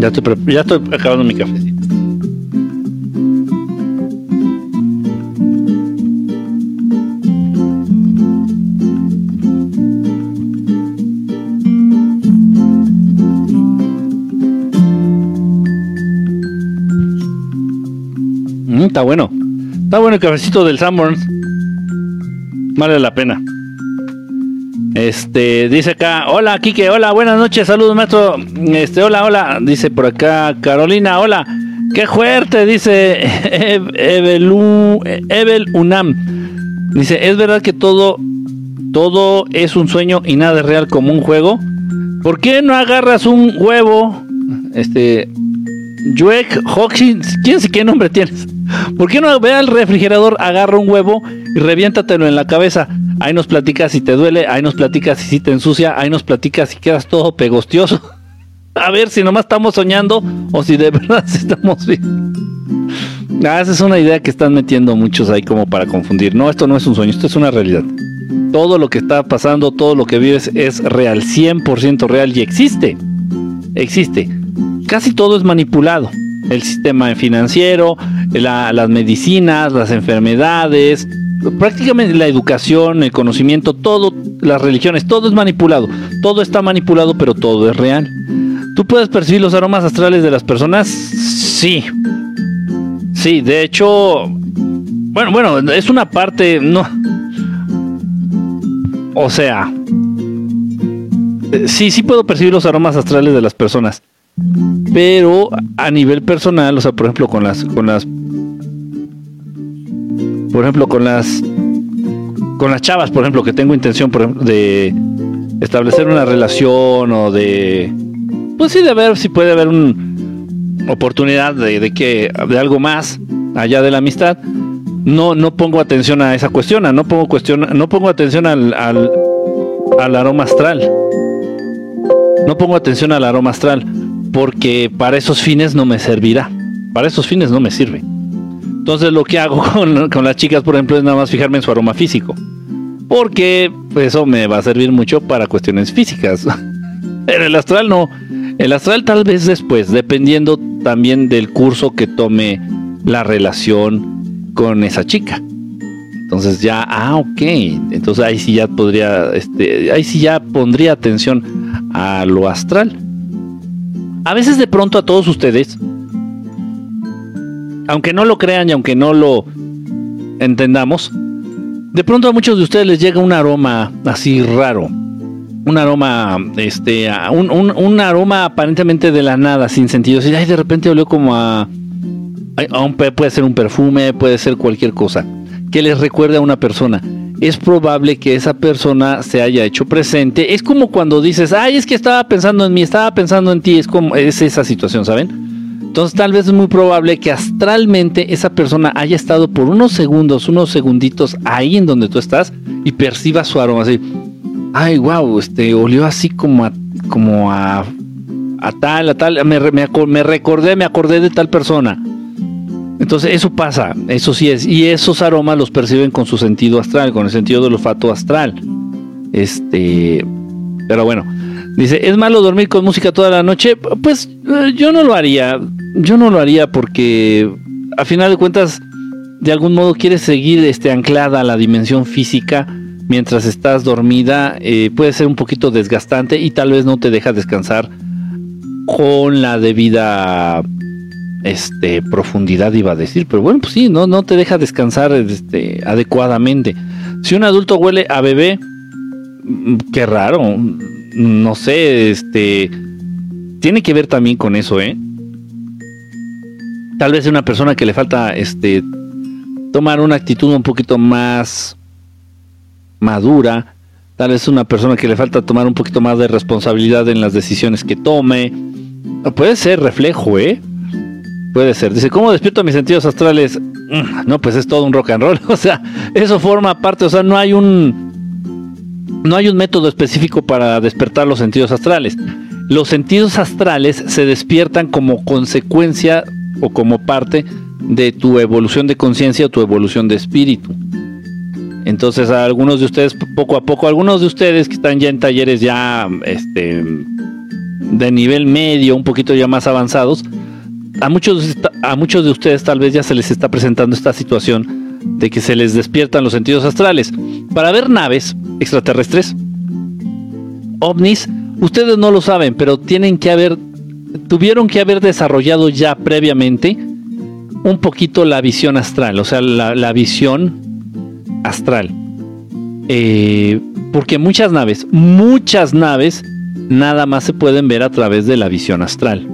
Ya estoy, ya estoy acabando mi cafecito. Mm, está bueno. Está bueno el cafecito del Sanborns. Vale la pena. Este, dice acá, hola Kike, hola, buenas noches, saludos maestro. Este, hola, hola, dice por acá Carolina, hola. Qué fuerte, dice Evel, Evel Unam. Dice, ¿es verdad que todo todo es un sueño y nada es real como un juego? ¿Por qué no agarras un huevo? Este Juek Hoxin, ¿quién sé qué nombre tienes? ¿Por qué no ve al refrigerador, agarra un huevo y reviéntatelo en la cabeza? Ahí nos platicas si te duele, ahí nos platicas si te ensucia, ahí nos platicas si quedas todo pegostioso. (laughs) A ver si nomás estamos soñando o si de (laughs) verdad estamos bien. Ah, esa es una idea que están metiendo muchos ahí como para confundir. No, esto no es un sueño, esto es una realidad. Todo lo que está pasando, todo lo que vives es real, 100% real y existe. Existe. Casi todo es manipulado. El sistema financiero, las medicinas, las enfermedades, prácticamente la educación, el conocimiento, todo, las religiones, todo es manipulado. Todo está manipulado, pero todo es real. ¿Tú puedes percibir los aromas astrales de las personas? Sí. Sí, de hecho, bueno, bueno, es una parte, no. O sea, sí, sí puedo percibir los aromas astrales de las personas. Pero a nivel personal, o sea, por ejemplo, con las, con las por ejemplo, con las con las chavas, por ejemplo, que tengo intención, de establecer una relación o de pues sí de ver si puede haber una oportunidad de, que de algo más allá de la amistad. No no pongo atención a esa cuestión, no pongo cuestión, no pongo atención al, al, al aroma astral. No pongo atención al aroma astral porque para esos fines no me servirá. Para esos fines no me sirve. Entonces lo que hago (laughs) con, las chicas, por ejemplo, es nada más fijarme en su aroma físico. Porque eso me va a servir mucho para cuestiones físicas. (laughs) Pero el astral no. El astral tal vez después, dependiendo también del curso que tome la relación con esa chica. Entonces ya, ah, ok. Entonces ahí sí ya podría, este, ahí sí ya pondría atención a lo astral. A veces de pronto a todos ustedes aunque no lo crean y aunque no lo entendamos, de pronto a muchos de ustedes les llega un aroma así raro. Un aroma, este, un, un, aroma aparentemente de la nada, sin sentido. Si de repente olió como a, a un, puede ser un perfume, puede ser cualquier cosa que les recuerde a una persona. Es probable que esa persona se haya hecho presente. Es como cuando dices, ay, es que estaba pensando en mí, estaba pensando en ti. Es como, es esa situación, ¿saben? Entonces tal vez es muy probable que astralmente esa persona haya estado por unos segundos, unos segunditos ahí en donde tú estás y perciba su aroma así. Ay, wow, este olió así como a, como a, a tal, a tal, me, me recordé, me acordé de tal persona. Entonces eso pasa, eso sí es, y esos aromas los perciben con su sentido astral, con el sentido del olfato astral. Este, pero bueno, dice, ¿es malo dormir con música toda la noche? Pues eh, yo no lo haría, yo no lo haría porque a final de cuentas, de algún modo quieres seguir este, anclada a la dimensión física mientras estás dormida, eh, puede ser un poquito desgastante y tal vez no te deja descansar con la debida este, profundidad, iba a decir, pero bueno, pues sí, no, no te deja descansar este, adecuadamente. Si un adulto huele a bebé, mm, qué raro, no sé, este, tiene que ver también con eso, ¿eh? Tal vez una persona que le falta, este, tomar una actitud un poquito más madura, tal vez una persona que le falta tomar un poquito más de responsabilidad en las decisiones que tome, puede ser reflejo, ¿eh? Puede ser. Dice, ¿cómo despierto mis sentidos astrales? Mm, no, pues es todo un rock and roll. (laughs) O sea, eso forma parte, o sea, no hay un no hay un método específico para despertar los sentidos astrales. Los sentidos astrales se despiertan como consecuencia o como parte de tu evolución de conciencia o tu evolución de espíritu. Entonces, a algunos de ustedes, poco a poco, algunos de ustedes que están ya en talleres ya este, de nivel medio, un poquito ya más avanzados, a muchos, a muchos de ustedes tal vez ya se les está presentando esta situación de que se les despiertan los sentidos astrales. Para ver naves extraterrestres, ovnis, ustedes no lo saben, pero tienen que haber, tuvieron que haber desarrollado ya previamente un poquito la visión astral, o sea, la, visión astral. Eh, porque muchas naves, muchas naves, nada más se pueden ver a través de la visión astral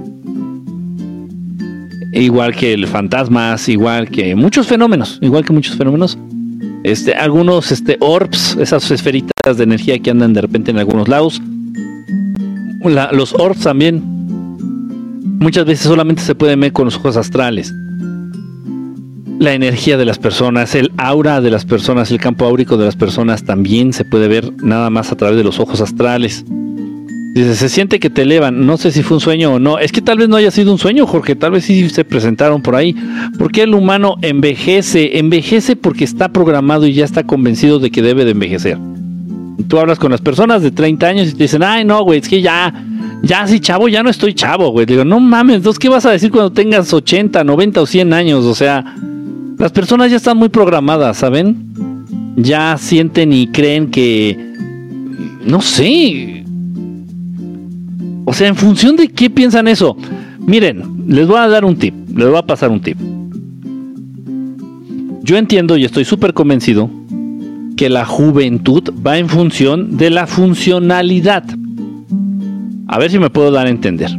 igual que el fantasmas, igual que muchos fenómenos, igual que muchos fenómenos. Este, algunos este, orbs, esas esferitas de energía que andan de repente en algunos lados. los orbs también, muchas veces solamente se pueden ver con los ojos astrales. La energía de las personas, el aura de las personas, el campo áurico de las personas también se puede ver nada más a través de los ojos astrales. Dice, se siente que te elevan. No sé si fue un sueño o no. Es que tal vez no haya sido un sueño, Jorge. Tal vez sí se presentaron por ahí. Porque el humano envejece. Envejece porque está programado y ya está convencido de que debe de envejecer. Tú hablas con las personas de 30 años y te dicen, ay, no, güey, es que ya, ya sí, chavo, ya no estoy chavo, güey. Digo, no mames, entonces, ¿qué vas a decir cuando tengas 80, 90 o 100 años? O sea, las personas ya están muy programadas, ¿saben? Ya sienten y creen que, no sé, o sea, en función de qué piensan eso. Miren, les voy a dar un tip, les voy a pasar un tip. Yo entiendo y estoy súper convencido que la juventud va en función de la funcionalidad. A ver si me puedo dar a entender.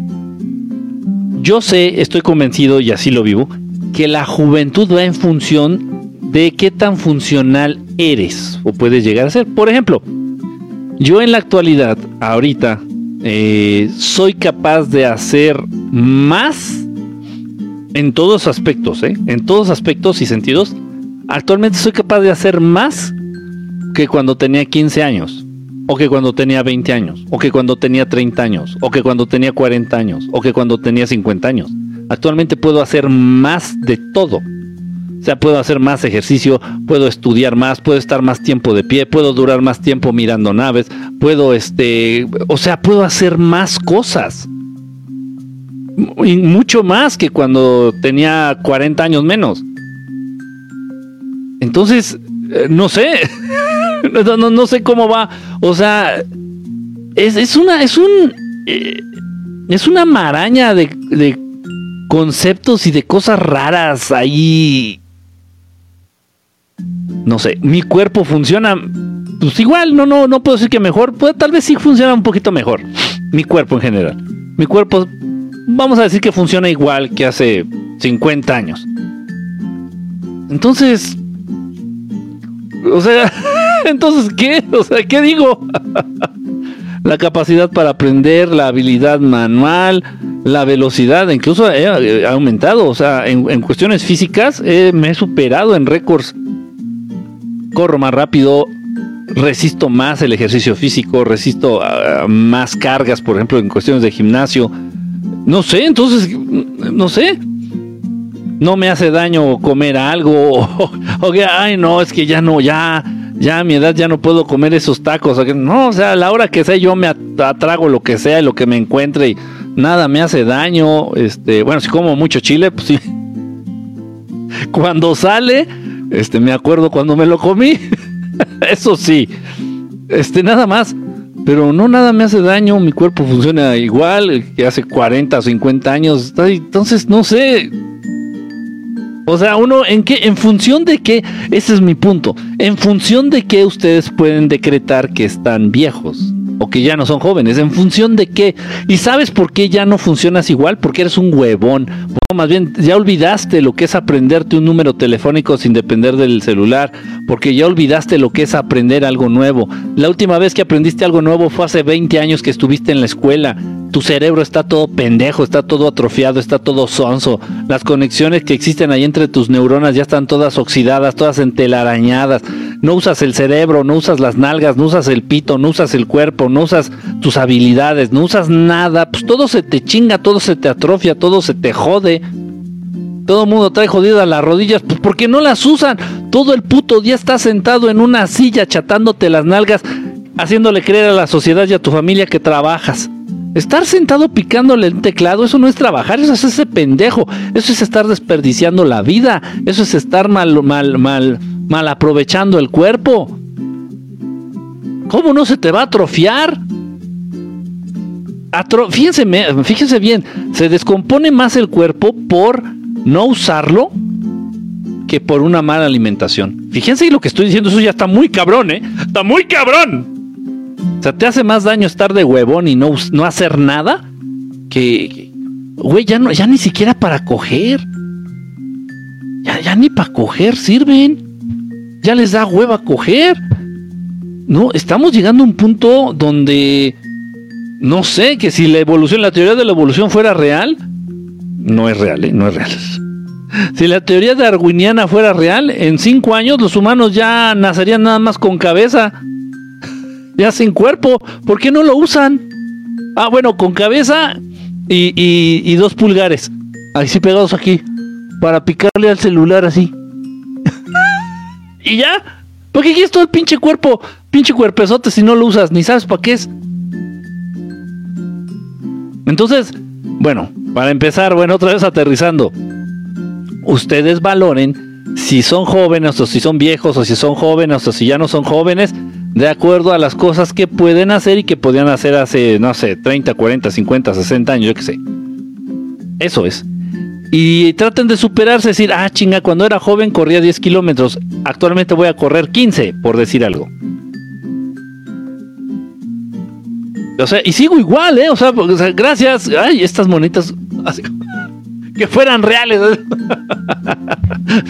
Yo sé, estoy convencido y así lo vivo, que la juventud va en función de qué tan funcional eres o puedes llegar a ser. Por ejemplo, yo en la actualidad, ahorita, eh, soy capaz de hacer más en todos aspectos, ¿eh? en todos aspectos y sentidos. Actualmente soy capaz de hacer más que cuando tenía 15 años, o que cuando tenía 20 años, o que cuando tenía 30 años, o que cuando tenía 40 años, o que cuando tenía 50 años. Actualmente puedo hacer más de todo. O sea, puedo hacer más ejercicio, puedo estudiar más, puedo estar más tiempo de pie, puedo durar más tiempo mirando naves, puedo, este, o sea, puedo hacer más cosas. Y mucho más que cuando tenía 40 años menos. Entonces, eh, no sé, (laughs) no, sé cómo va. O sea, es, una, es un, eh, es una maraña de, de conceptos y de cosas raras ahí no sé, mi cuerpo funciona, pues igual, no, no, no puedo decir que mejor, puede, tal vez sí funciona un poquito mejor, mi cuerpo en general. Mi cuerpo, vamos a decir que funciona igual que hace 50 años. Entonces, o sea, (laughs) entonces, ¿qué? O sea, ¿qué digo? (laughs) la capacidad para aprender, la habilidad manual, la velocidad, incluso he, aumentado, o sea, en, cuestiones físicas me he superado en récords corro más rápido, resisto más el ejercicio físico, resisto ah, más cargas, por ejemplo, en cuestiones de gimnasio. no sé, entonces, no sé. No me hace daño comer algo. (laughs) O, que, ay, no, es que ya no, ya, ya a mi edad ya no puedo comer esos tacos. O no, o sea, a la hora que sea yo me atrago lo que sea y lo que me encuentre y nada me hace daño. Este, bueno, si como mucho chile, pues sí. Cuando sale, este, me acuerdo cuando me lo comí. (laughs) Eso sí. Este, nada más. Pero no nada me hace daño, mi cuerpo funciona igual que hace 40 o 50 años. Entonces, no sé. O sea, uno, ¿en qué? En función de qué, ese es mi punto. En función de qué ustedes pueden decretar que están viejos o que ya no son jóvenes. ¿En función de qué? ¿Y sabes por qué ya no funcionas igual? Porque eres un huevón. más bien, ya olvidaste lo que es aprenderte un número telefónico sin depender del celular. Porque ya olvidaste lo que es aprender algo nuevo. La última vez que aprendiste algo nuevo fue hace 20 años que estuviste en la escuela. Tu cerebro está todo pendejo, está todo atrofiado, está todo sonso. Las conexiones que existen ahí entre tus neuronas ya están todas oxidadas, todas entelarañadas no usas el cerebro, no usas las nalgas, no usas el pito, no usas el cuerpo, no usas tus habilidades, no usas nada, pues todo se te chinga, todo se te atrofia, todo se te jode. Todo mundo trae jodidas las rodillas, pues porque no las usan. Todo el puto día está sentado en una silla chatándote las nalgas, haciéndole creer a la sociedad y a tu familia que trabajas. Estar sentado picándole el teclado, eso no es trabajar, eso es ese pendejo. Eso es estar desperdiciando la vida. Eso es estar mal, mal, mal, mal aprovechando el cuerpo. ¿Cómo no se te va a atrofiar? fíjense, fíjense bien, se descompone más el cuerpo por no usarlo que por una mala alimentación. Fíjense lo que estoy diciendo, eso ya está muy cabrón, ¿eh? Está muy cabrón. O sea, te hace más daño estar de huevón y no, no hacer nada que, güey, ya, no, ya ni siquiera para coger. Ya, ni para coger sirven ya les da hueva coger. No, estamos llegando a un punto donde no sé, que si la evolución, la teoría de la evolución fuera real, no es real, ¿eh? no es real. (laughs) Si la teoría darwiniana fuera real, en cinco años los humanos ya nacerían nada más con cabeza, ya sin cuerpo. ¿Por qué no lo usan? Ah, bueno, con cabeza y, y dos pulgares, así pegados aquí, para picarle al celular así. (laughs) Y ya. ¿Por qué quieres todo el pinche cuerpo? Pinche cuerpezote si no lo usas, ni sabes para qué es. Entonces, bueno, para empezar, bueno, otra vez aterrizando. Ustedes valoren si son jóvenes o si son viejos o si son jóvenes o si ya no son jóvenes, de acuerdo a las cosas que pueden hacer y que podían hacer hace, no sé, 30, 40, 50, 60 años, yo qué sé. Eso es y traten de superarse, decir, ah, chinga, cuando era joven corría 10 kilómetros, actualmente voy a correr 15, por decir algo. O sea, y sigo igual, ¿eh? O sea, gracias. Ay, estas monitas, (laughs) que fueran reales. (laughs)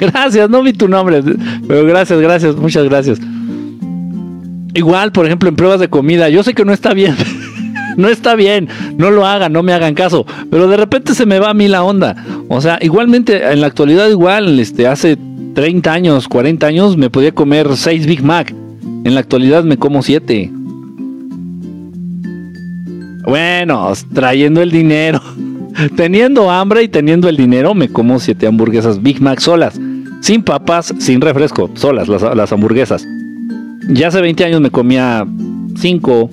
gracias, no vi tu nombre, pero gracias, gracias, muchas gracias. Igual, por ejemplo, en pruebas de comida, yo sé que no está bien. (laughs) no está bien, no lo hagan, no me hagan caso, pero de repente se me va a mí la onda. O sea, igualmente en la actualidad igual, este, hace 30 años, 40 años me podía comer 6 Big Mac. En la actualidad me como 7. Bueno, trayendo el dinero. (laughs) Teniendo hambre y teniendo el dinero, me como 7 hamburguesas Big Mac solas. Sin papas, sin refresco, solas las, las hamburguesas. Ya hace 20 años me comía 5,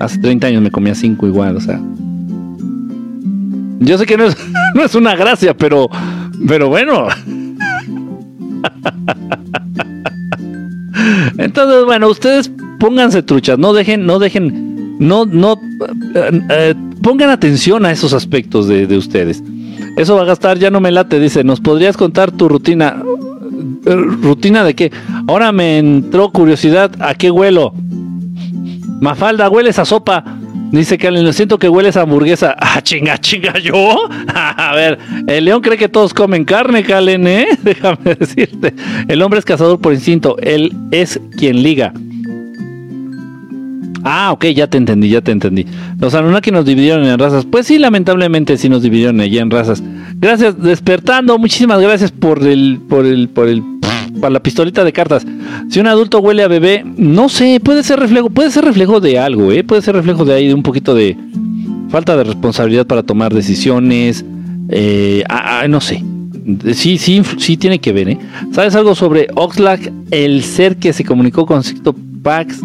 Hace 30 años me comía 5 igual, o sea. Yo sé que no es, (laughs) no es una gracia, pero, pero bueno. (laughs) Entonces, bueno, ustedes pónganse truchas, no dejen, no dejen, no, no, eh, eh, pongan atención a esos aspectos de, de, ustedes. Eso va a gastar, ya no me late, dice, ¿nos podrías contar tu rutina? ¿Rutina de qué? Ahora me entró curiosidad, ¿a qué huelo? Mafalda, huele esa sopa. Dice que le siento que huele esa hamburguesa. (laughs) Ah, chinga, chinga, yo. (laughs) A ver, el león cree que todos comen carne, Calen, ¿eh? (laughs) Déjame decirte. El hombre es cazador por instinto. Él es quien liga. Ah, ok, ya te entendí, ya te entendí. Los Anunnaki nos dividieron en razas. Pues sí, lamentablemente sí nos dividieron allí en razas. Gracias, despertando. Muchísimas gracias por el, por el, por el para la pistolita de cartas. Si un adulto huele a bebé, no sé, puede ser reflejo, puede ser reflejo de algo, ¿eh? Puede ser reflejo de ahí, de un poquito de falta de responsabilidad para tomar decisiones, eh, ah, ah, no sé. Sí, sí, sí tiene que ver, ¿eh? ¿Sabes algo sobre Oxlack, el ser que se comunicó con Sixto Pax?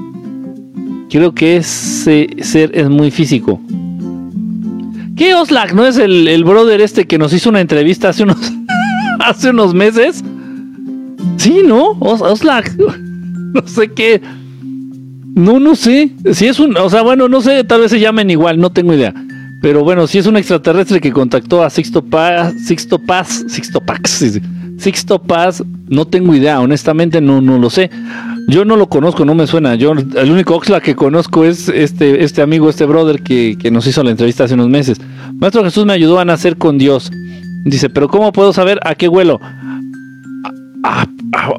Creo que ese ser es muy físico. ¿Qué Oxlack? ¿No es el, el brother este que nos hizo una entrevista hace unos, (laughs) hace unos meses? Sí, ¿no? Oxlack. (laughs) No sé qué. No, no sé. Si es un. O sea, bueno, no sé, tal vez se llamen igual, no tengo idea. Pero bueno, si es un extraterrestre que contactó a Sixto Paz, Sixto Paz, Sixto Pax, Sixto Paz, no tengo idea, honestamente no, no lo sé. Yo no lo conozco, no me suena. Yo el único Oxla que conozco es este, este amigo, este brother que, nos hizo la entrevista hace unos meses. Maestro Jesús me ayudó a nacer con Dios. Dice, pero ¿cómo puedo saber a qué huelo? Ah, ah,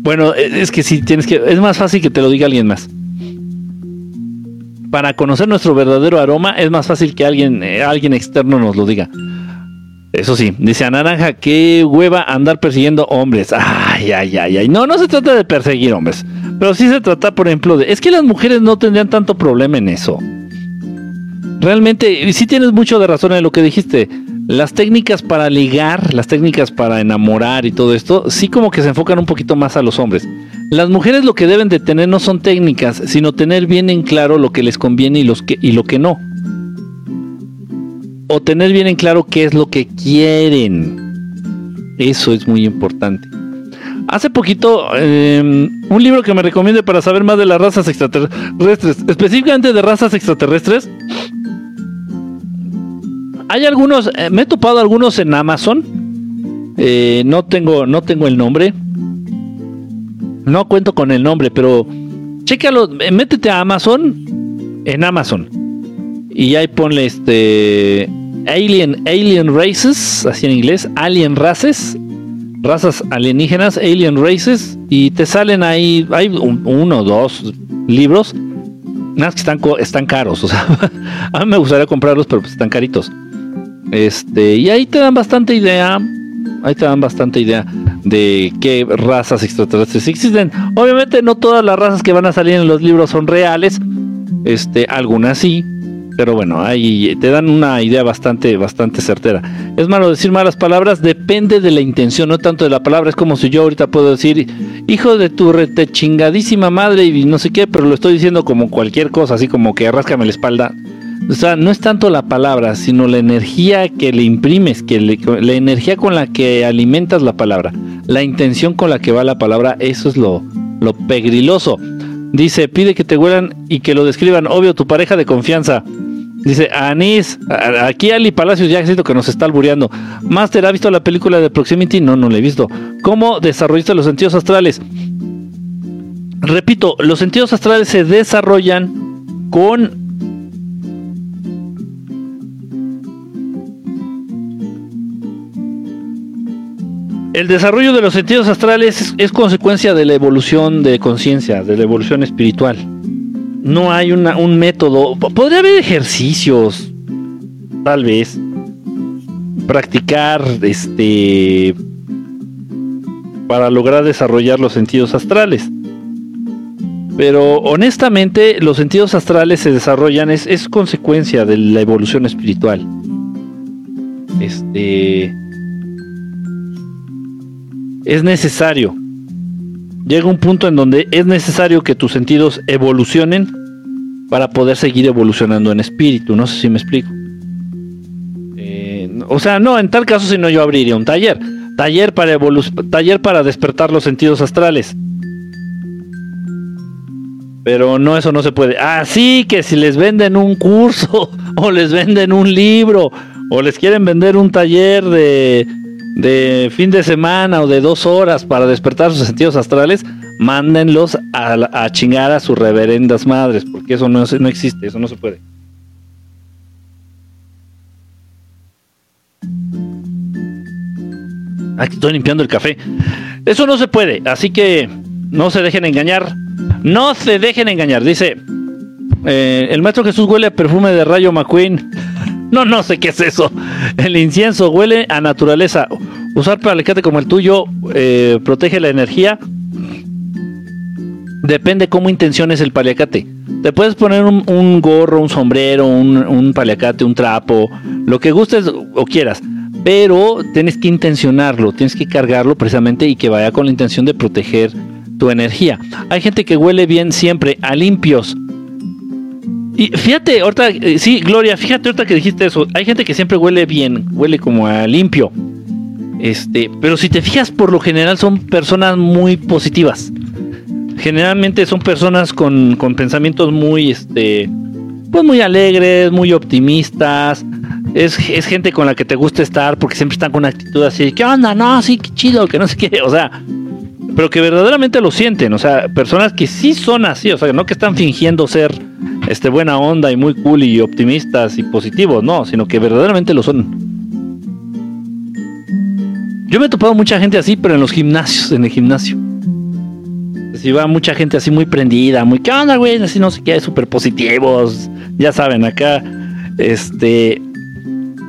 bueno, es que sí, tienes que. Es más fácil que te lo diga alguien más para conocer nuestro verdadero aroma es más fácil que alguien, eh, alguien externo nos lo diga. Eso sí, dice a Naranja, qué hueva andar persiguiendo hombres. Ay, ay, ay, ay. No, no se trata de perseguir hombres. Pero sí se trata, por ejemplo, de... Es que las mujeres no tendrían tanto problema en eso. Realmente, sí tienes mucho de razón en lo que dijiste. Las técnicas para ligar, las técnicas para enamorar y todo esto, sí como que se enfocan un poquito más a los hombres. Las mujeres lo que deben de tener no son técnicas, sino tener bien en claro lo que les conviene y, que, y lo que no. O tener bien en claro qué es lo que quieren. Eso es muy importante. Hace poquito, em, un libro que me recomiende para saber más de las razas extraterrestres, específicamente de razas extraterrestres, hay algunos, eh, me he topado algunos en Amazon. Eh, no tengo, no tengo el nombre. No cuento con el nombre, pero chécalo, eh, métete a Amazon, en Amazon. Y ahí ponle este Alien, Alien Races, así en inglés, Alien Races, razas alienígenas, Alien Races, y te salen ahí, hay uno o dos libros, nada que están, están caros, o sea, (laughs) a mí me gustaría comprarlos, pero pues están caritos. Este, y ahí te dan bastante idea, ahí te dan bastante idea de qué razas extraterrestres existen. Obviamente no todas las razas que van a salir en los libros son reales, este, algunas sí, pero bueno, ahí te dan una idea bastante, bastante certera. Es malo decir malas palabras, depende de la intención, no tanto de la palabra. Es como si yo ahorita puedo decir, hijo de tu rete chingadísima madre y no sé qué, pero lo estoy diciendo como cualquier cosa, así como que ráscame la espalda. O sea, no es tanto la palabra, sino la energía que le imprimes, que la energía con la que alimentas la palabra, la intención con la que va la palabra, eso es lo, lo pegriloso. Dice, pide que te huelan y que lo describan, obvio, tu pareja de confianza. Dice, Anís, aquí Ali Palacios ya siento que nos está albureando. Master, ¿ha visto la película de Proximity? No, no la he visto. ¿Cómo desarrollaste los sentidos astrales? Repito, los sentidos astrales se desarrollan con El desarrollo de los sentidos astrales es, consecuencia de la evolución de conciencia, de la evolución espiritual. No hay un método. Podría haber ejercicios, tal vez. Practicar, este, para lograr desarrollar los sentidos astrales. Pero honestamente, los sentidos astrales se desarrollan, es, es consecuencia de la evolución espiritual. Este es necesario. Llega un punto en donde es necesario que tus sentidos evolucionen para poder seguir evolucionando en espíritu. No sé si me explico. Eh, o sea, no, en tal caso si no yo abriría un taller. Taller para, taller para despertar los sentidos astrales. Pero no, eso no se puede. Así que si les venden un curso (laughs) o les venden un libro o les quieren vender un taller de de fin de semana o de dos horas para despertar sus sentidos astrales, mándenlos a, chingar a sus reverendas madres, porque eso no, existe, eso no se puede. Aquí estoy limpiando el café. Eso no se puede, así que no se dejen engañar. No se dejen engañar. Dice, eh, el maestro Jesús huele a perfume de Rayo McQueen. No, no sé qué es eso. El incienso huele a naturaleza. Usar para alicate como el tuyo eh, protege la energía. Depende cómo intenciones el paliacate. Te puedes poner un, gorro, un sombrero, un, un, paliacate, un trapo, lo que gustes o quieras. Pero tienes que intencionarlo, tienes que cargarlo precisamente y que vaya con la intención de proteger tu energía. Hay gente que huele bien siempre a limpios. Y fíjate, ahorita, eh, sí, Gloria, fíjate ahorita que dijiste eso. Hay gente que siempre huele bien, huele como a limpio. Este, pero si te fijas, por lo general son personas muy positivas. Generalmente son personas con, con pensamientos muy, este, pues muy alegres, muy optimistas. Es, es, gente con la que te gusta estar porque siempre están con una actitud así, ¿qué onda? No, sí, qué chido, que no sé qué. O sea, pero que verdaderamente lo sienten, o sea, personas que sí son así, o sea, no que están fingiendo ser este buena onda y muy cool y optimistas y positivos, no, sino que verdaderamente lo son. Yo me he topado mucha gente así, pero en los gimnasios, en el gimnasio. Si va mucha gente así muy prendida, muy, ¿qué onda, güey? Así no sé qué, súper positivos, ya saben, acá, este...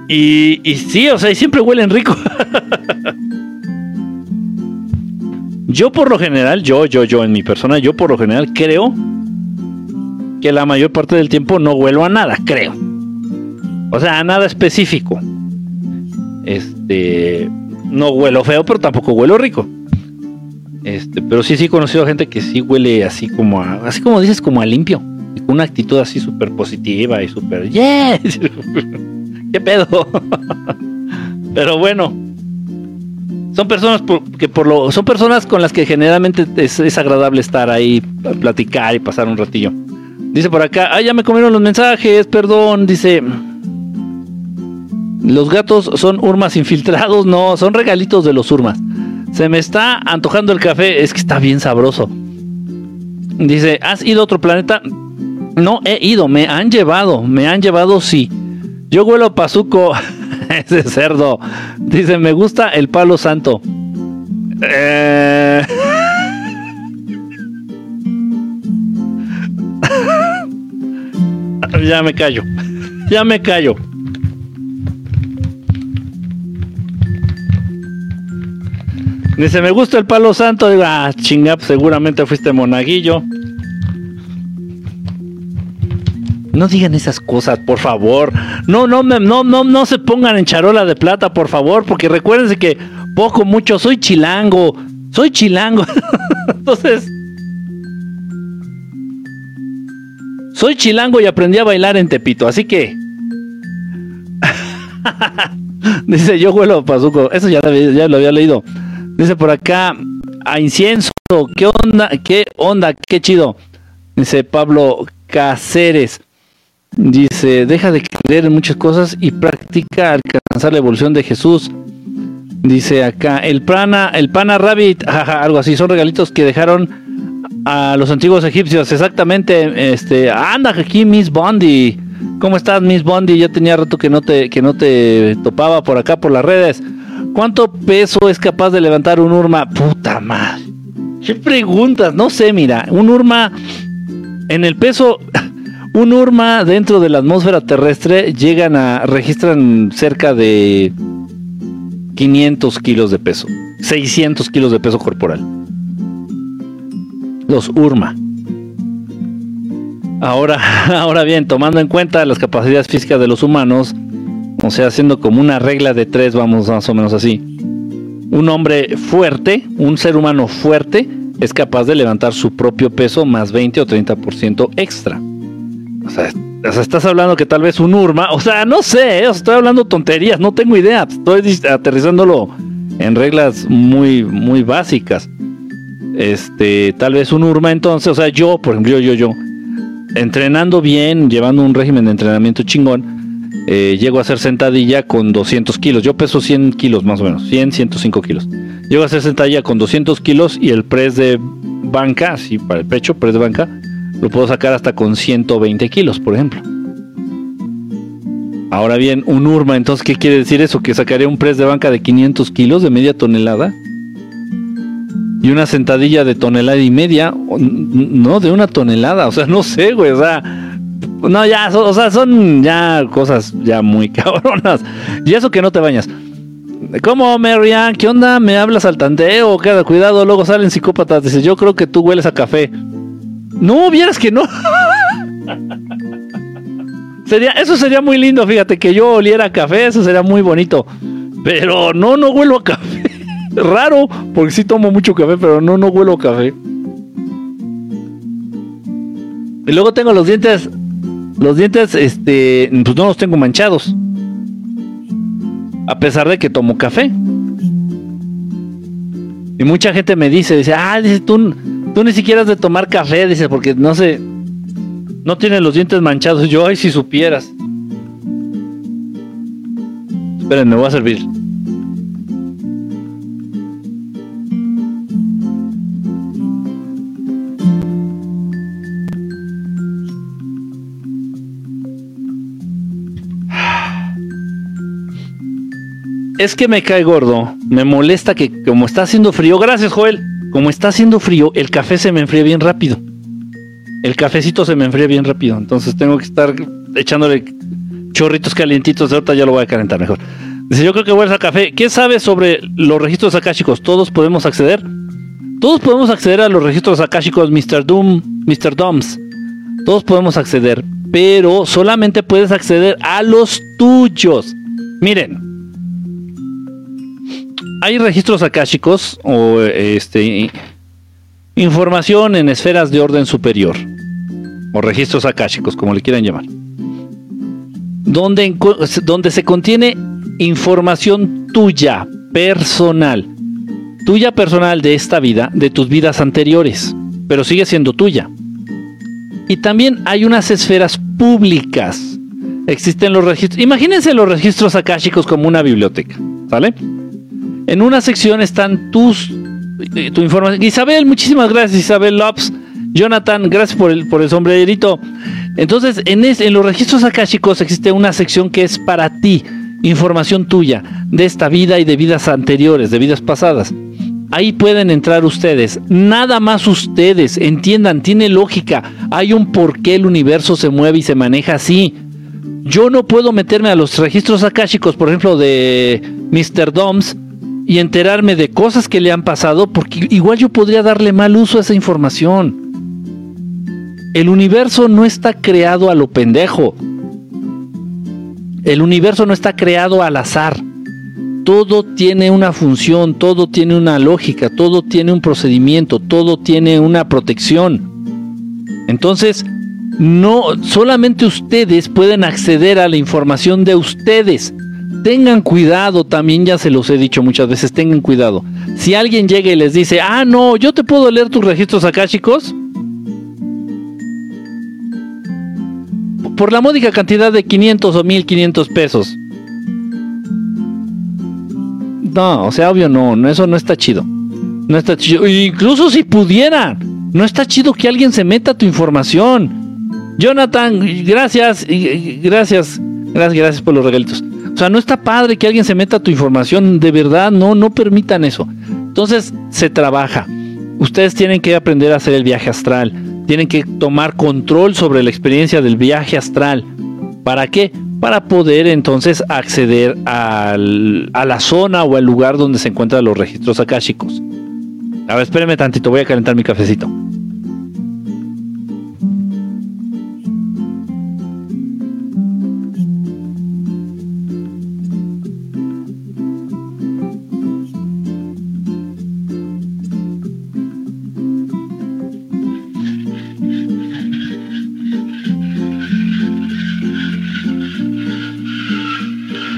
Y, y sí, o sea, y siempre huelen rico. (laughs) Yo por lo general, yo, yo, yo en mi persona, yo por lo general creo que la mayor parte del tiempo no huelo a nada, creo. O sea, a nada específico. Este, no huelo feo, pero tampoco huelo rico. Este, pero sí, sí he conocido gente que sí huele así como a, así como dices, como a limpio. Con una actitud así súper positiva y súper, yes. (laughs) ¿Qué pedo? (laughs) pero bueno, son personas que por lo son personas con las que generalmente es, agradable estar ahí, platicar y pasar un ratillo. Dice por acá, ah, ya me comieron los mensajes, perdón, dice. Los gatos son urmas infiltrados, no, son regalitos de los urmas. Se me está antojando el café, es que está bien sabroso. Dice, ¿has ido a otro planeta? No he ido, me han llevado, me han llevado, sí. Yo huelo Pazuco. (laughs) Ese cerdo. Dice, me gusta el palo santo. Eh. (laughs) (laughs) ya me callo. Ya me callo. Dice, me gusta el palo santo. Digo, ah, chinga, pues seguramente fuiste monaguillo. No digan esas cosas, por favor. No, no, no, no, no se pongan en charola de plata, por favor, porque recuérdense que poco, mucho, soy chilango. Soy chilango. (laughs) Entonces. Soy chilango y aprendí a bailar en Tepito, así que. (laughs) Dice, yo huelo a pazuco. Eso ya, lo había leído. Dice por acá, a incienso. ¿Qué onda? ¿Qué onda? Qué chido. Dice Pablo Cáceres. Dice, deja de creer en muchas cosas y practica alcanzar la evolución de Jesús. Dice acá, el prana, el pana rabbit, (laughs) algo así, son regalitos que dejaron a los antiguos egipcios. Exactamente, este, anda aquí Miss Bondi. ¿Cómo estás Miss Bondi? Ya tenía rato que no te que no te topaba por acá por las redes. ¿Cuánto peso es capaz de levantar un urma? Puta madre. ¿Qué preguntas? No sé, mira, un urma en el peso (laughs) un URMA dentro de la atmósfera terrestre llegan a registran cerca de 500 kilos de peso, 600 kilos de peso corporal. Los URMA. Ahora, (laughs) ahora bien, tomando en cuenta las capacidades físicas de los humanos, o sea, haciendo como una regla de tres, vamos más o menos así. Un hombre fuerte, un ser humano fuerte, es capaz de levantar su propio peso más 20 o 30% extra. O sea, estás hablando que tal vez un Urma, o sea, no sé, ¿eh? estoy hablando tonterías, no tengo idea, estoy aterrizándolo en reglas muy, muy básicas. Este, tal vez un Urma entonces, o sea, yo, por ejemplo, yo, yo, entrenando bien, llevando un régimen de entrenamiento chingón, eh, llego a hacer sentadilla con 200 kilos. Yo peso 100 kilos más o menos, 100, 105 kilos. Llego a hacer sentadilla con 200 kilos y el press de banca, así para el pecho, press de banca, lo puedo sacar hasta con 120 kilos, por ejemplo. Ahora bien, un URMA, entonces, ¿qué quiere decir eso? ¿Que sacaría un press de banca de 500 kilos, de media tonelada? Y una sentadilla de tonelada y media, no, de una tonelada, o sea, no sé, güey, o sea, no, ya, o sea, son ya cosas ya muy (laughs) cabronas. Y eso que no te bañas. ¿Cómo, Marianne? ¿Qué onda? ¿Me hablas al tanteo? Queda cuidado, luego salen psicópatas. Dice, yo creo que tú hueles a café. No, vieras que no. (laughs) sería, eso sería muy lindo, fíjate, que yo oliera café, eso sería muy bonito. Pero no, no huelo a café. Raro, porque sí tomo mucho café, pero no, no huelo café. Y luego tengo los dientes, los dientes, este, pues no los tengo manchados. A pesar de que tomo café. Y mucha gente me dice, dice, ah, dice, tú, tú ni siquiera has de tomar café, dice, porque no sé, no tiene los dientes manchados. Yo, ay, si supieras. Esperen, me voy a servir. Es que me cae gordo. Me molesta que como está haciendo frío, gracias Joel, como está haciendo frío, el café se me enfría bien rápido. El cafecito se me enfría bien rápido. Entonces tengo que estar echándole chorritos calientitos. De ahorita ya lo voy a calentar mejor. Dice, yo creo que huele a café. ¿Qué sabe sobre los registros akáshicos? ¿Todos podemos acceder? Todos podemos acceder a los registros akáshicos Mr. Doom, Mr. Doms. Todos podemos acceder, pero solamente puedes acceder a los tuyos. Miren, hay registros akáshicos o este información en esferas de orden superior o registros akáshicos, como le quieran llamar, donde, donde se contiene información tuya, personal, tuya personal de esta vida, de tus vidas anteriores, pero sigue siendo tuya. Y también hay unas esferas públicas. Existen los registros. Imagínense los registros akáshicos como una biblioteca, ¿sale? En una sección están tus eh, tu información. Isabel, muchísimas gracias, Isabel Lopes. Jonathan, gracias por el, por el sombrerito. Entonces, en, en los registros akáshicos existe una sección que es para ti, información tuya, de esta vida y de vidas anteriores, de vidas pasadas. Ahí pueden entrar ustedes, nada más ustedes, entiendan, tiene lógica, hay un por qué el universo se mueve y se maneja así. Yo no puedo meterme a los registros akáshicos, por ejemplo, de Mr. Doms, y enterarme de cosas que le han pasado, porque igual yo podría darle mal uso a esa información. El universo no está creado a lo pendejo. El universo no está creado al azar. Todo tiene una función, todo tiene una lógica, todo tiene un procedimiento, todo tiene una protección. Entonces, no solamente ustedes pueden acceder a la información de ustedes tengan cuidado, también ya se los he dicho muchas veces, tengan cuidado. Si alguien llega y les dice, ah, no, yo te puedo leer tus registros acá, chicos. Por la módica cantidad de 500 o 1500 pesos. No, o sea, obvio no, no, eso no está chido. No está chido. Incluso si pudiera, no está chido que alguien se meta tu información. Jonathan, gracias, gracias, gracias, gracias por los regalitos. O sea, no está padre que alguien se meta a tu información, de verdad, no, no permitan eso. Entonces, se trabaja. Ustedes tienen que aprender a hacer el viaje astral, tienen que tomar control sobre la experiencia del viaje astral. ¿Para qué? Para poder entonces acceder a la zona o al lugar donde se encuentran los registros akáshicos. A ver, espérenme tantito, voy a calentar mi cafecito.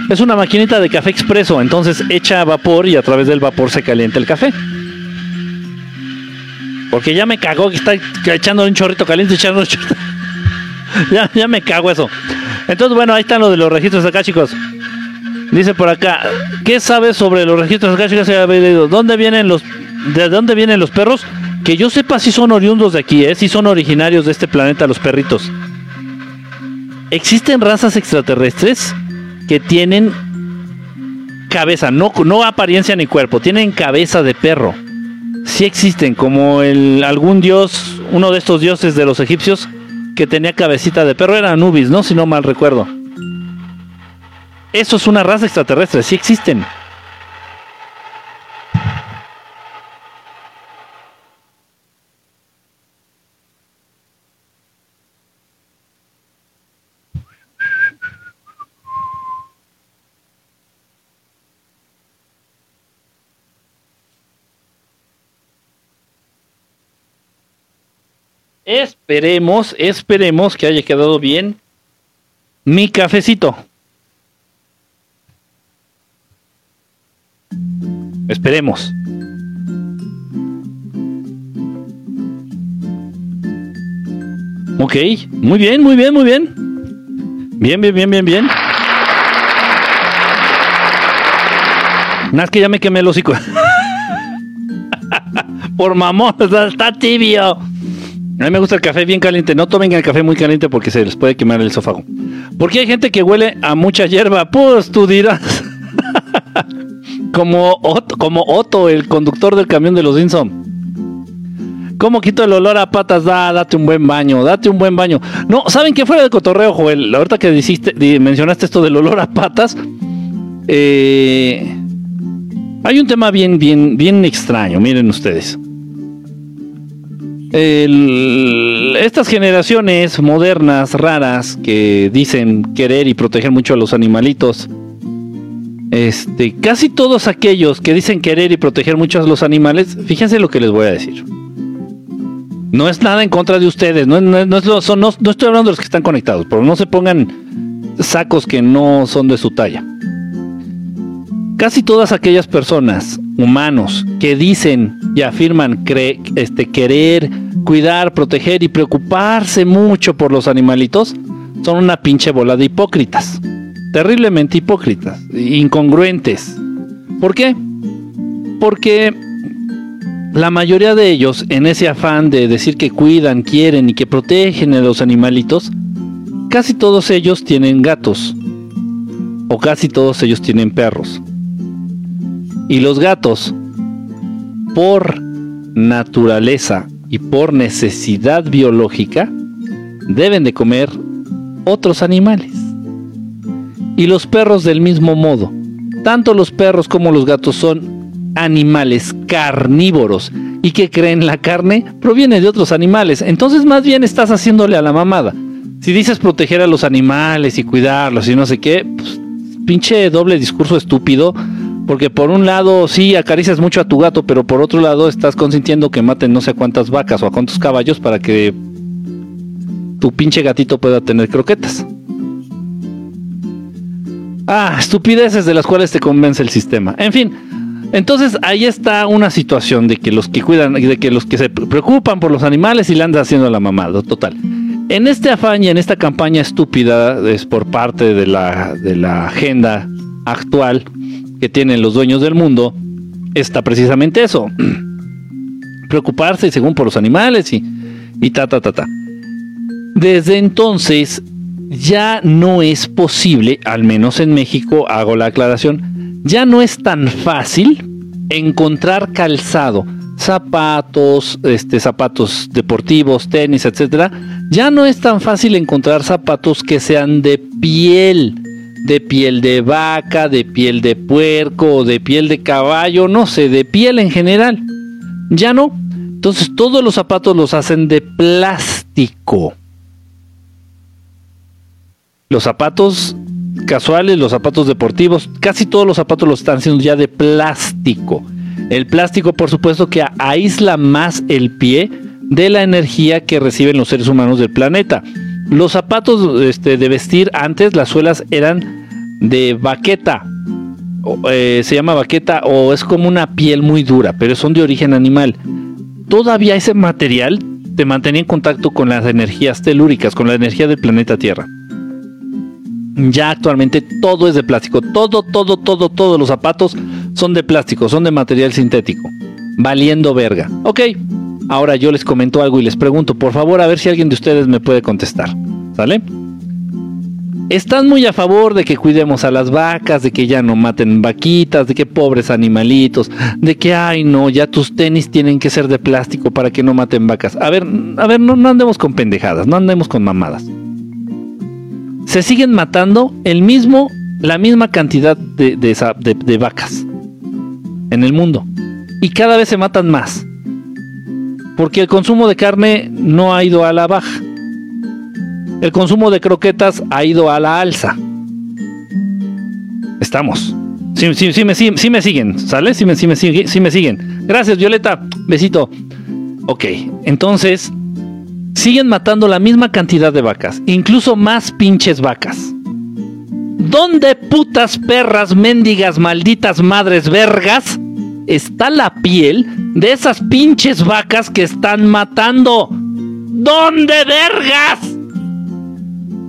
Es una maquinita de café expreso, entonces echa vapor y a través del vapor se calienta el café. Porque ya me cagó que está echando un chorrito caliente, echando un chorrito. (laughs) ya, ya me cago eso. Entonces, bueno, ahí están lo de los registros acá, chicos. Dice por acá, ¿qué sabes sobre los registros acá, chicos? ¿Dónde vienen los, de dónde vienen los perros? Que yo sepa si son oriundos de aquí, ¿eh? si son originarios de este planeta los perritos. ¿Existen razas extraterrestres? Que tienen cabeza, no, no apariencia ni cuerpo, tienen cabeza de perro. Sí existen, como el, algún dios, uno de estos dioses de los egipcios, que tenía cabecita de perro, era Anubis, ¿no? Si no mal recuerdo. Eso es una raza extraterrestre, sí existen. Esperemos, esperemos que haya quedado bien mi cafecito. Esperemos. Ok, muy bien, muy bien, muy bien. Bien, bien, bien, bien, bien. Nada que ya me quemé el hocico. (laughs) Por mamón, está tibio. A mí me gusta el café bien caliente. No tomen el café muy caliente porque se les puede quemar el esófago. Porque hay gente que huele a mucha hierba. Pues tú dirás. (laughs) como, Otto, como Otto, el conductor del camión de los Simpson. ¿Cómo quito el olor a patas? Da, date un buen baño, date un buen baño. No, ¿saben qué fuera de cotorreo, Joel? Ahorita que mencionaste esto del olor a patas, eh, hay un tema bien, bien, bien extraño, miren ustedes. Estas generaciones modernas, raras, que dicen querer y proteger mucho a los animalitos, este, casi todos aquellos que dicen querer y proteger mucho a los animales, fíjense lo que les voy a decir. No es nada en contra de ustedes, no, no, no, estoy hablando de los que están conectados, pero no se pongan sacos que no son de su talla. Casi todas aquellas personas, humanos, que dicen y afirman este, querer, cuidar, proteger y preocuparse mucho por los animalitos, son una pinche bola de hipócritas. Terriblemente hipócritas, incongruentes. ¿Por qué? Porque la mayoría de ellos, en ese afán de decir que cuidan, quieren y que protegen a los animalitos, casi todos ellos tienen gatos. O casi todos ellos tienen perros. Y los gatos, por naturaleza y por necesidad biológica, deben de comer otros animales. Y los perros del mismo modo. Tanto los perros como los gatos son animales carnívoros y que creen la carne proviene de otros animales. Entonces más bien estás haciéndole a la mamada. Si dices proteger a los animales y cuidarlos y no sé qué, pues, pinche doble discurso estúpido. Porque por un lado sí acaricias mucho a tu gato, pero por otro lado estás consintiendo que maten no sé cuántas vacas o a cuántos caballos para que tu pinche gatito pueda tener croquetas. Ah, estupideces de las cuales te convence el sistema. En fin, entonces ahí está una situación de que los que cuidan, de que los que se preocupan por los animales y le andan haciendo la mamada, total. En este afán y en esta campaña estúpida es por parte de la, de la agenda actual que tienen los dueños del mundo, está precisamente eso. (clears throat) Preocuparse según por los animales y, y ta, ta, ta, ta. Desde entonces ya no es posible, al menos en México, hago la aclaración, ya no es tan fácil encontrar calzado, zapatos, este, zapatos deportivos, tenis, etcétera. Ya no es tan fácil encontrar zapatos que sean de piel, de piel de vaca, de piel de puerco, de piel de caballo, no sé, de piel en general. Ya no. Entonces todos los zapatos los hacen de plástico. Los zapatos casuales, los zapatos deportivos, casi todos los zapatos los están haciendo ya de plástico. El plástico, por supuesto, que aísla más el pie de la energía que reciben los seres humanos del planeta. Los zapatos este, de vestir antes, las suelas eran de baqueta. Eh, se llama baqueta o es como una piel muy dura, pero son de origen animal. Todavía ese material te mantenía en contacto con las energías telúricas, con la energía del planeta Tierra ya actualmente todo es de plástico. Todo, todo, todo, todos los zapatos son de plástico, son de material sintético. Valiendo verga. Ok, ahora yo les comento algo y les pregunto, por favor, a ver si alguien de ustedes me puede contestar. ¿Sale? Están muy a favor de que cuidemos a las vacas, de que ya no maten vaquitas, de que pobres animalitos, de que, ay no, ya tus tenis tienen que ser de plástico para que no maten vacas. A ver, a ver, no, andemos con pendejadas, no andemos con mamadas se siguen matando el mismo, la misma cantidad de, de, vacas en el mundo. Y cada vez se matan más. Porque el consumo de carne no ha ido a la baja. El consumo de croquetas ha ido a la alza. Estamos. Sí, sí, sí, me, sí, me siguen, ¿sale? Sí me, sí, me, sí me siguen. Gracias, Violeta. Besito. Ok, entonces siguen matando la misma cantidad de vacas, incluso más pinches vacas. ¿Dónde putas perras mendigas malditas madres vergas está la piel de esas pinches vacas que están matando? ¿Dónde vergas?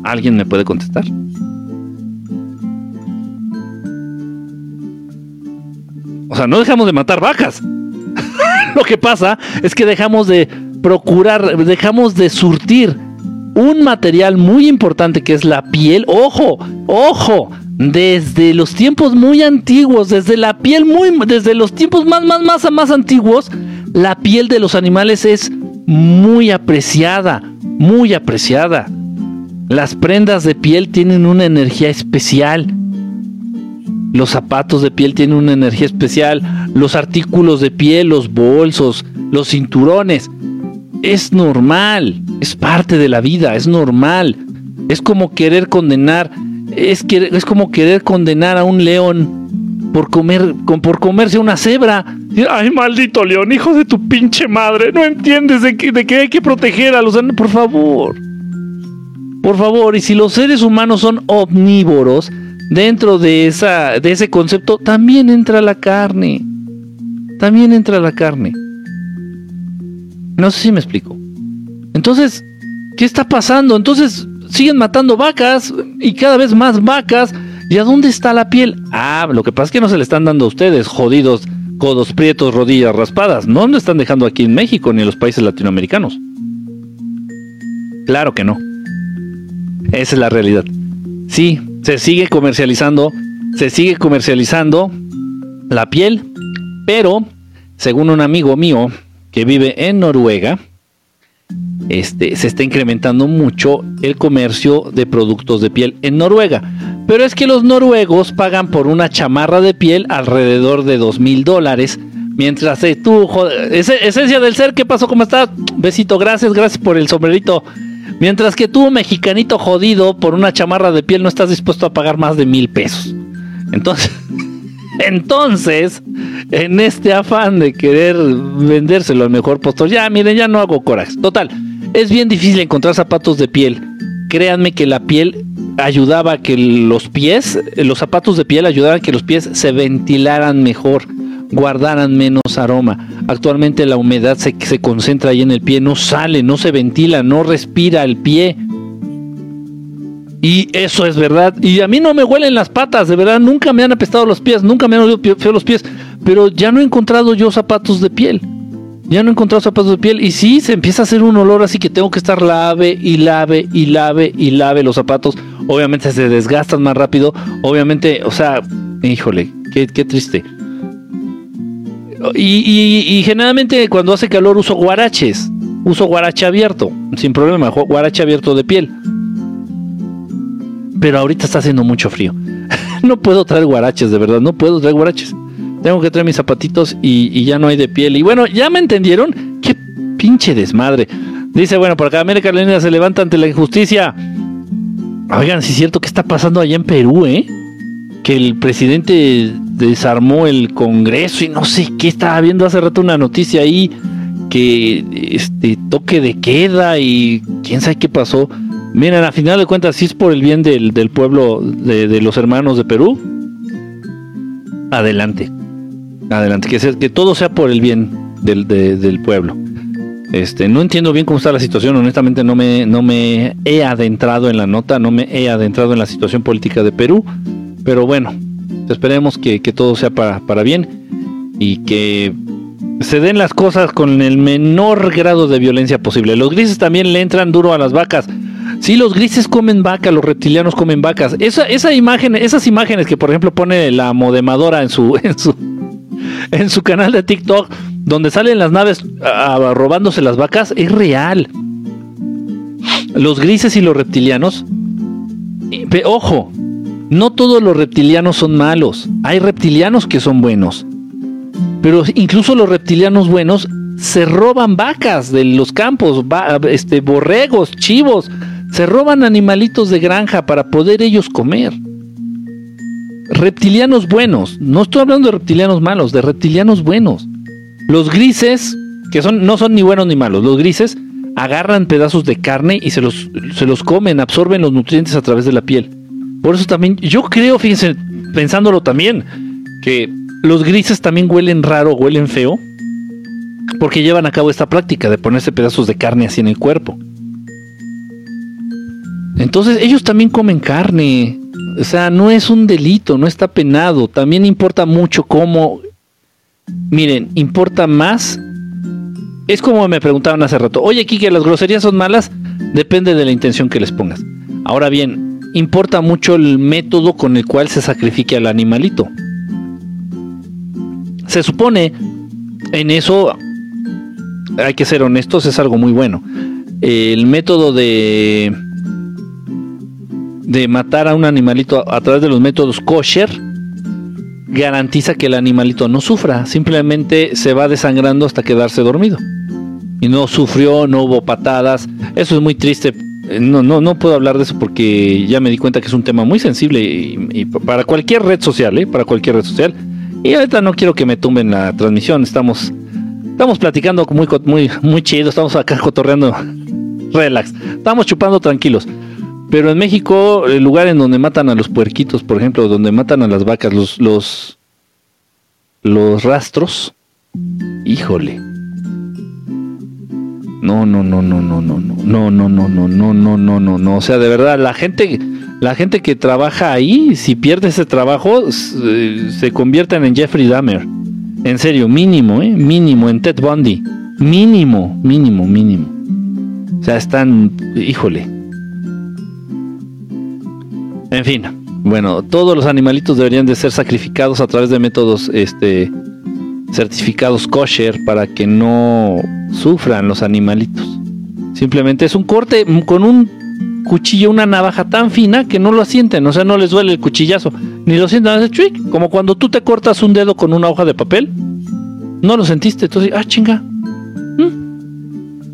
¿Alguien me puede contestar? O sea, no dejamos de matar vacas. (laughs) Lo que pasa es que dejamos de procurar, dejamos de surtir un material muy importante que es la piel. Ojo, ojo, desde los tiempos muy antiguos, desde la piel muy, desde los tiempos más, más, más, más antiguos, la piel de los animales es muy apreciada, muy apreciada. Las prendas de piel tienen una energía especial. Los zapatos de piel tienen una energía especial. Los artículos de piel, los bolsos, los cinturones. Es normal. Es parte de la vida. Es normal. Es como querer condenar. Es, es como querer condenar a un león por, comer, por comerse una cebra. Ay, maldito león, hijo de tu pinche madre. No entiendes de que, de que hay que proteger a los animales. Por favor. Por favor, y si los seres humanos son omnívoros, dentro de, esa, de ese concepto también entra la carne. También entra la carne. No sé si me explico. Entonces, ¿qué está pasando? Entonces, siguen matando vacas y cada vez más vacas. ¿Y a dónde está la piel? Ah, lo que pasa es que no se le están dando a ustedes, jodidos, codos prietos, rodillas raspadas. No lo están dejando aquí en México ni en los países latinoamericanos. Claro que no. Esa es la realidad. Sí, se sigue comercializando, se sigue comercializando la piel, pero según un amigo mío que vive en Noruega, este, se está incrementando mucho el comercio de productos de piel en Noruega. Pero es que los noruegos pagan por una chamarra de piel alrededor de dos mil dólares. Mientras eh, tú, esencia del ser, ¿qué pasó? ¿Cómo estás? Besito, gracias, gracias por el sombrerito. Mientras que tú, mexicanito jodido, por una chamarra de piel no estás dispuesto a pagar más de mil pesos. Entonces, (laughs) entonces, en este afán de querer vendérselo al mejor postor, ya miren, ya no hago coraje. Total, es bien difícil encontrar zapatos de piel. Créanme que la piel ayudaba a que los pies, los zapatos de piel ayudaban a que los pies se ventilaran mejor guardaran menos aroma. Actualmente la humedad se, se concentra ahí en el pie, no sale, no se ventila, no respira el pie. Y eso es verdad. Y a mí no me huelen las patas, de verdad. Nunca me han apestado los pies, nunca me han olido feo los pies. Pero ya no he encontrado yo zapatos de piel. Ya no he encontrado zapatos de piel. Y sí, se empieza a hacer un olor así que tengo que estar lave y lave y lave y lave los zapatos. Obviamente se desgastan más rápido. Obviamente, o sea, híjole, qué, qué triste. Y, generalmente cuando hace calor uso guaraches. Uso guarache abierto, sin problema, guarache abierto de piel. Pero ahorita está haciendo mucho frío. (laughs) no puedo traer guaraches, de verdad, no puedo traer guaraches. Tengo que traer mis zapatitos y, ya no hay de piel. Y bueno, ¿ya me entendieron? ¡Qué pinche desmadre! Dice, bueno, por acá América Latina se levanta ante la injusticia. Oigan, si es cierto que está pasando allá en Perú, ¿eh? Que el presidente desarmó el Congreso y no sé qué estaba viendo hace rato una noticia ahí que este toque de queda y quién sabe qué pasó. Miren, a final de cuentas, si es por el bien del, pueblo de, los hermanos de Perú, adelante. Adelante, que, que todo sea por el bien del, del pueblo. Este, no entiendo bien cómo está la situación, honestamente no me, no me he adentrado en la nota, no me he adentrado en la situación política de Perú, pero bueno, Esperemos que, todo sea para, para bien y que se den las cosas con el menor grado de violencia posible. Los grises también le entran duro a las vacas. Sí, los grises comen vaca, los reptilianos comen vacas. Esa, esa imagen, esas imágenes que por ejemplo pone la modemadora en su, (laughs) en su, en su canal de TikTok, donde salen las naves robándose las vacas, es real. Los grises y los reptilianos, ojo, no todos los reptilianos son malos. Hay reptilianos que son buenos. Pero incluso los reptilianos buenos se roban vacas de los campos, este, borregos, chivos. Se roban animalitos de granja para poder ellos comer. Reptilianos buenos. No estoy hablando de reptilianos malos, de reptilianos buenos. Los grises, que son, no son ni buenos ni malos, los grises agarran pedazos de carne y se los, se los comen, absorben los nutrientes a través de la piel. Por eso también, yo creo, fíjense, pensándolo también, que los grises también huelen raro, huelen feo, porque llevan a cabo esta práctica de ponerse pedazos de carne así en el cuerpo. Entonces ellos también comen carne. O sea, no es un delito, no está penado. También importa mucho cómo... Miren, importa más... Es como me preguntaban hace rato, oye Kike, ¿las groserías son malas? Depende de la intención que les pongas. Ahora bien, importa mucho el método con el cual se sacrifique al animalito. Se supone, en eso hay que ser honestos, es algo muy bueno. El método de de matar a un animalito a, través de los métodos kosher garantiza que el animalito no sufra, simplemente se va desangrando hasta quedarse dormido. Y no sufrió, no hubo patadas. Eso es muy triste. No, no, no puedo hablar de eso porque ya me di cuenta que es un tema muy sensible y, para cualquier red social, ¿eh? para cualquier red social. Y ahorita no quiero que me tumben la transmisión. Estamos, estamos platicando muy, muy, muy chido. Estamos acá cotorreando. (laughs) Relax. Estamos chupando tranquilos. Pero en México, el lugar en donde matan a los puerquitos, por ejemplo, donde matan a las vacas, los, los, los rastros, híjole. No, no, no, no, no, no, no, no, no, no, no, no, no, no, no, no. O sea, de verdad, la gente, la gente que trabaja ahí, si pierde ese trabajo, se convierten en Jeffrey Dahmer. En serio, mínimo, ¿eh? Mínimo, en Ted Bundy. Mínimo, mínimo, mínimo. O sea, están, híjole. En fin, bueno, todos los animalitos deberían de ser sacrificados a través de métodos este, certificados kosher para que no sufran los animalitos. Simplemente es un corte con un cuchillo, una navaja tan fina que no lo sienten, o sea, no les duele el cuchillazo, ni lo sienten, hace como cuando tú te cortas un dedo con una hoja de papel, no lo sentiste, entonces, ah, chinga.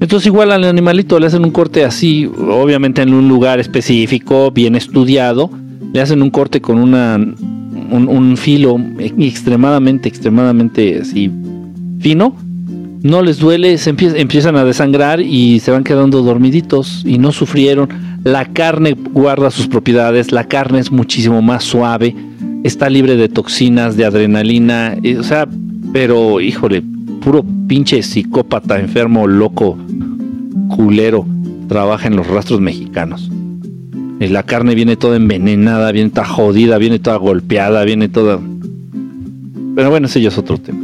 Entonces igual al animalito le hacen un corte así, obviamente en un lugar específico, bien estudiado, le hacen un corte con una, un, filo extremadamente, extremadamente fino, no les duele, se empiezan a desangrar y se van quedando dormiditos y no sufrieron. La carne guarda sus propiedades, la carne es muchísimo más suave, está libre de toxinas, de adrenalina, o sea, pero híjole, puro pinche psicópata, enfermo, loco, culero, trabaja en los rastros mexicanos. Y la carne viene toda envenenada, viene toda jodida, viene toda golpeada, viene toda... Pero bueno, ese ya es otro tema.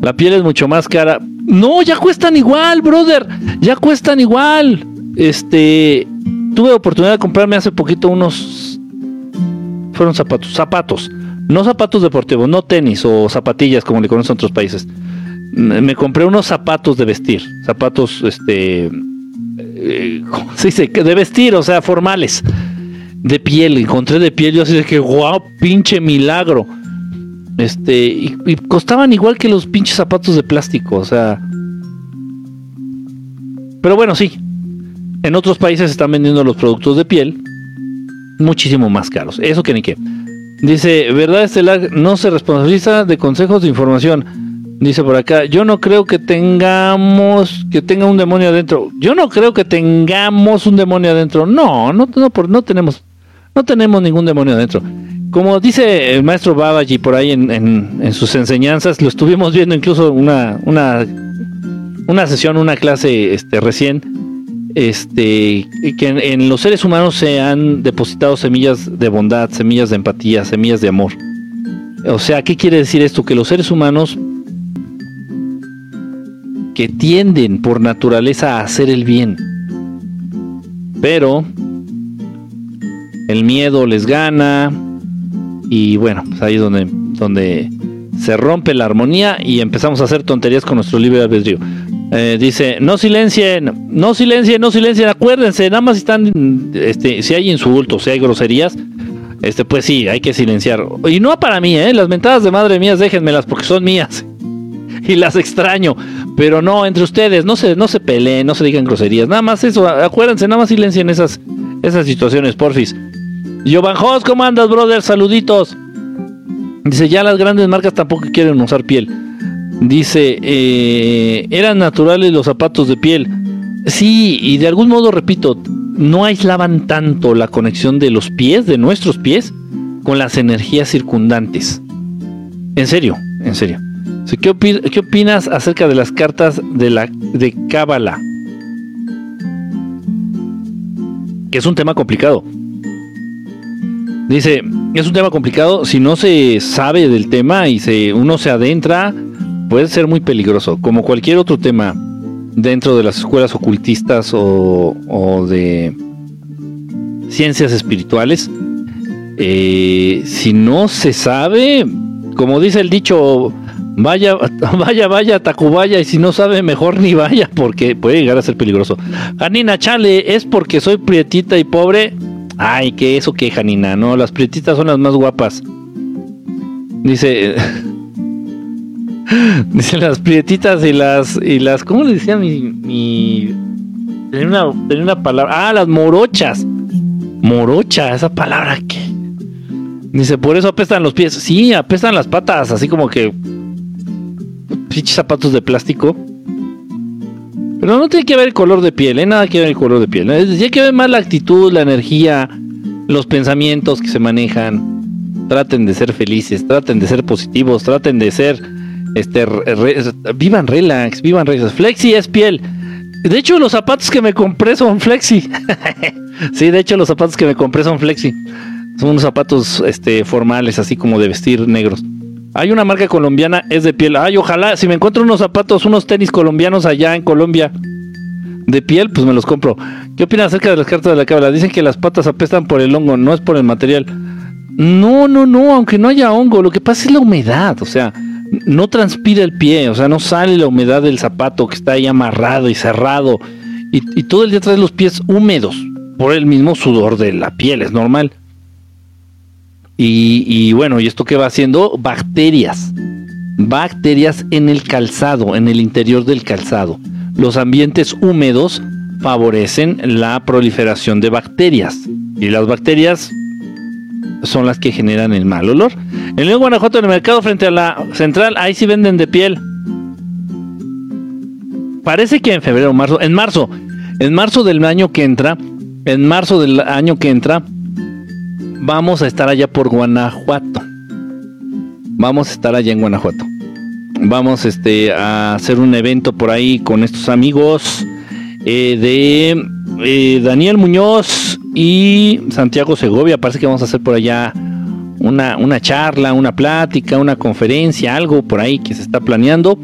La piel es mucho más cara. No, ya cuestan igual, brother. Ya cuestan igual. Este, tuve oportunidad de comprarme hace poquito unos fueron zapatos, zapatos, no zapatos deportivos, no tenis o zapatillas como le conocen en otros países me compré unos zapatos de vestir, zapatos, este, eh, (laughs) se dice? De vestir, o sea, formales, de piel, encontré de piel, yo así de que, wow, pinche milagro. Este, y, y, costaban igual que los pinches zapatos de plástico, o sea. Pero bueno, sí. En otros países están vendiendo los productos de piel muchísimo más caros. Eso que ni qué. Dice, ¿verdad, Estelar? No se responsabiliza de consejos de información Dice por acá, yo no creo que tengamos, que tenga un demonio adentro. Yo no creo que tengamos un demonio adentro. No, no, no, no tenemos, no tenemos ningún demonio adentro. Como dice el maestro Babaji por ahí en, en, sus enseñanzas, lo estuvimos viendo incluso una, una, una sesión, una clase este, recién, este, que en, en los seres humanos se han depositado semillas de bondad, semillas de empatía, semillas de amor. O sea, ¿qué quiere decir esto? Que los seres humanos que tienden por naturaleza a hacer el bien. Pero el miedo les gana y bueno, pues ahí es donde, donde se rompe la armonía y empezamos a hacer tonterías con nuestro libre albedrío. Eh, dice, no silencien, no silencien, no silencien, acuérdense, nada más están, este, si hay insultos, si hay groserías, este, pues sí, hay que silenciar. Y no para mí, ¿eh? las mentadas de madre mías, déjenmelas porque son mías. (laughs) y las extraño. Pero no, entre ustedes, no se, no se peleen, no se digan groserías. Nada más eso, acuérdense, nada más silencien esas, esas situaciones, porfis. Jovan Jos, ¿cómo andas, brother? Saluditos. Dice, ya las grandes marcas tampoco quieren usar piel. Dice, eh, eran naturales los zapatos de piel. Sí, y de algún modo, repito, no aislaban tanto la conexión de los pies, de nuestros pies, con las energías circundantes. En serio, en serio. ¿Qué, opinas acerca de las cartas de la de Cábala? Que es un tema complicado. Dice, es un tema complicado, si no se sabe del tema y se, uno se adentra, puede ser muy peligroso, como cualquier otro tema dentro de las escuelas ocultistas o, de ciencias espirituales. Eh, si no se sabe, como dice el dicho, vaya, (laughs) vaya, vaya, Tacubaya, y si no sabe, mejor ni vaya, porque puede llegar a ser peligroso. Anina Chale, es porque soy prietita y pobre. Ay, que eso que Janina, no, las prietitas son las más guapas. Dice. (laughs) Dice las prietitas y las. y las. ¿Cómo le decía mi. mi tenía, una, tenía una palabra. Ah, las morochas. Morocha, esa palabra que. Dice, por eso apestan los pies. Sí, apestan las patas, así como que. Pinches zapatos de plástico. Pero no tiene que ver el color de piel, ¿eh? Nada que ver el color de piel. ¿eh? Tiene que ver más la actitud, la energía, los pensamientos que se manejan. Traten de ser felices, traten de ser positivos, traten de ser. Este, vivan relax, vivan relax. Flexi es piel. De hecho, los zapatos que me compré son flexi. (laughs) sí, de hecho, los zapatos que me compré son flexi. Son unos zapatos este, formales, así como de vestir negros. Hay una marca colombiana, es de piel. Ay, ojalá, si me encuentro unos zapatos, unos tenis colombianos allá en Colombia de piel, pues me los compro. ¿Qué opinas acerca de las cartas de la cábala? Dicen que las patas apestan por el hongo, no es por el material. No, no, no, aunque no haya hongo, lo que pasa es la humedad, o sea, no transpira el pie, o sea, no sale la humedad del zapato que está ahí amarrado y cerrado. Y, y todo el día trae los pies húmedos por el mismo sudor de la piel, es normal. Y, bueno, ¿y esto qué va haciendo? Bacterias. Bacterias en el calzado, en el interior del calzado. Los ambientes húmedos favorecen la proliferación de bacterias. Y las bacterias son las que generan el mal olor. En el Guanajuato, en el mercado frente a la central, ahí sí venden de piel. Parece que en febrero marzo, en marzo, en marzo del año que entra, en marzo del año que entra, vamos a estar allá por Guanajuato. Vamos a estar allá en Guanajuato. Vamos este, a hacer un evento por ahí con estos amigos eh, de eh, Daniel Muñoz y Santiago Segovia. Parece que vamos a hacer por allá una, una charla, una plática, una conferencia, algo por ahí que se está planeando.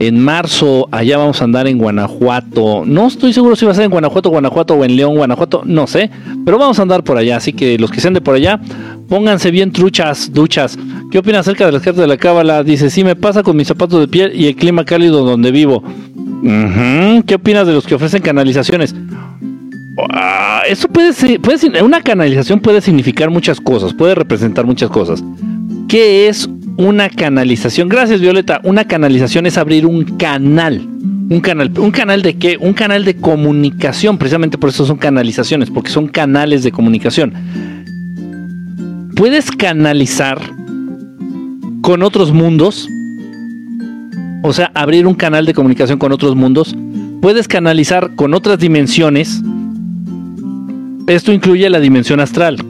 En marzo, allá vamos a andar en Guanajuato. No estoy seguro si va a ser en Guanajuato, Guanajuato o en León, Guanajuato, no sé. Pero vamos a andar por allá. Así que los que sean de por allá, pónganse bien truchas, duchas. ¿Qué opinan acerca de las cartas de la cábala? Dice, sí me pasa con mis zapatos de piel y el clima cálido donde vivo. ¿Qué opinas de los que ofrecen canalizaciones? Ah, eso puede ser, puede una canalización puede significar muchas cosas, puede representar muchas cosas. ¿Qué es una canalización. Gracias, Violeta. Una canalización es abrir un canal. Un canal, ¿un canal de qué? Un canal de comunicación. Precisamente por eso son canalizaciones, porque son canales de comunicación. Puedes canalizar con otros mundos. O sea, abrir un canal de comunicación con otros mundos. Puedes canalizar con otras dimensiones. Esto incluye la dimensión astral.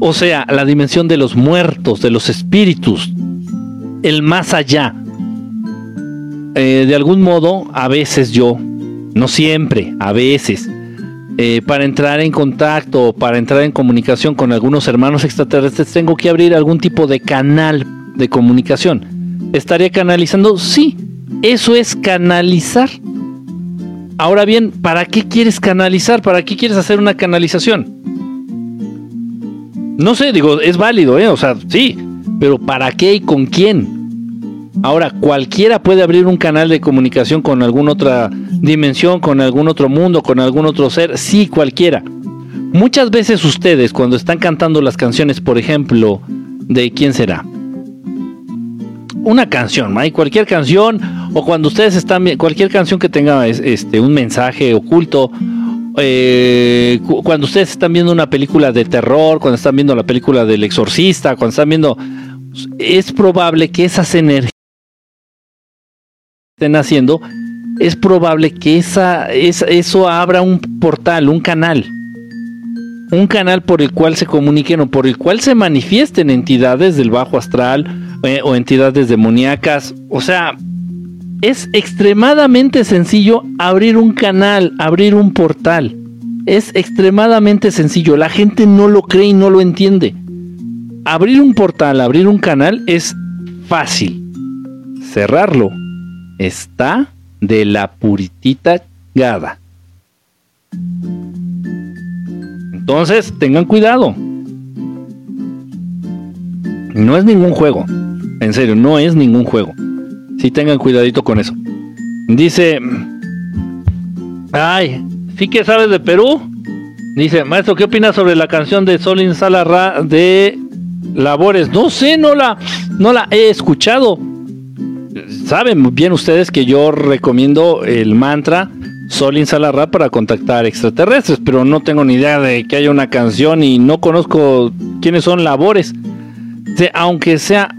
O sea, la dimensión de los muertos, de los espíritus, el más allá. Eh, de algún modo, a veces yo, no siempre, a veces, eh, para entrar en contacto o para entrar en comunicación con algunos hermanos extraterrestres, tengo que abrir algún tipo de canal de comunicación. ¿Estaría canalizando? Sí, eso es canalizar. Ahora bien, ¿para qué quieres canalizar? ¿Para qué quieres hacer una canalización? No sé, digo, es válido, ¿eh? O sea, sí, pero ¿para qué y con quién? Ahora, cualquiera puede abrir un canal de comunicación con alguna otra dimensión, con algún otro mundo, con algún otro ser. Sí, cualquiera. Muchas veces ustedes, cuando están cantando las canciones, por ejemplo, de quién será, una canción, cualquier canción, o cuando ustedes están, cualquier canción que tenga este, un mensaje oculto, eh, cuando ustedes están viendo una película de terror, cuando están viendo la película del exorcista, cuando están viendo, es probable que esas energías estén haciendo es probable que esa, eso abra un portal, un canal. Un canal por el cual se comuniquen o por el cual se manifiesten entidades del bajo astral eh, o entidades demoníacas. O sea, es extremadamente sencillo abrir un canal, abrir un portal. Es extremadamente sencillo. La gente no lo cree y no lo entiende. Abrir un portal, abrir un canal es fácil. Cerrarlo está de la puritita gada. Entonces, tengan cuidado. No es ningún juego. En serio, no es ningún juego. Si tengan cuidadito con eso. Dice, ay, ¿sí que sabes de Perú? Dice, maestro, ¿qué opinas sobre la canción de Solin Salarra de Labores? No sé, no la, no la he escuchado saben bien ustedes que yo recomiendo el mantra Sol Insalarra para contactar extraterrestres, pero no tengo ni idea de que haya una canción y no conozco quiénes son labores. aunque sea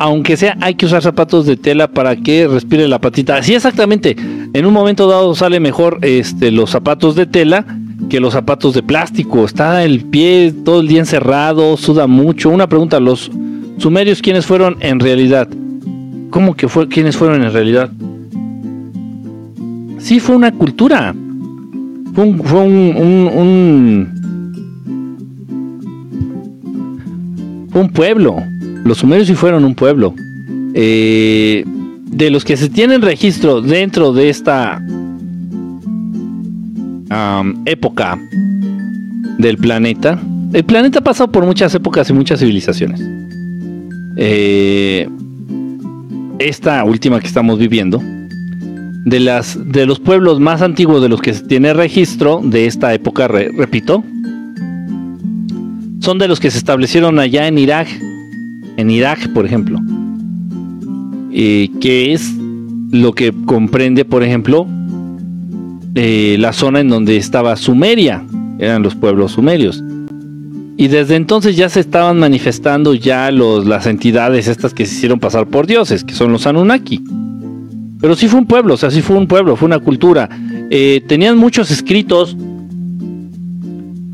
aunque sea hay que usar zapatos de tela para que respire la patita. Sí, exactamente. En un momento dado sale mejor este los zapatos de tela que los zapatos de plástico. Está el pie todo el día encerrado, suda mucho. Una pregunta, los sumerios quiénes fueron en realidad? ¿Cómo que fue? ¿Quiénes fueron en realidad? Sí, fue una cultura. Fue un, fue un, pueblo. Los sumerios sí fueron un pueblo. Eh, de los que se tienen registro dentro de esta época del planeta, el planeta ha pasado por muchas épocas y muchas civilizaciones. Eh, esta última que estamos viviendo, de, las, de los pueblos más antiguos de los que se tiene registro de esta época, repito, son de los que se establecieron allá en Irak, en Irak, por ejemplo, que es lo que comprende, por ejemplo, eh, la zona en donde estaba Sumeria, eran los pueblos sumerios. Y desde entonces ya se estaban manifestando ya los, las entidades estas que se hicieron pasar por dioses, que son los Anunnaki. Pero sí fue un pueblo, o sea, sí fue un pueblo, fue una cultura. Eh, tenían muchos escritos,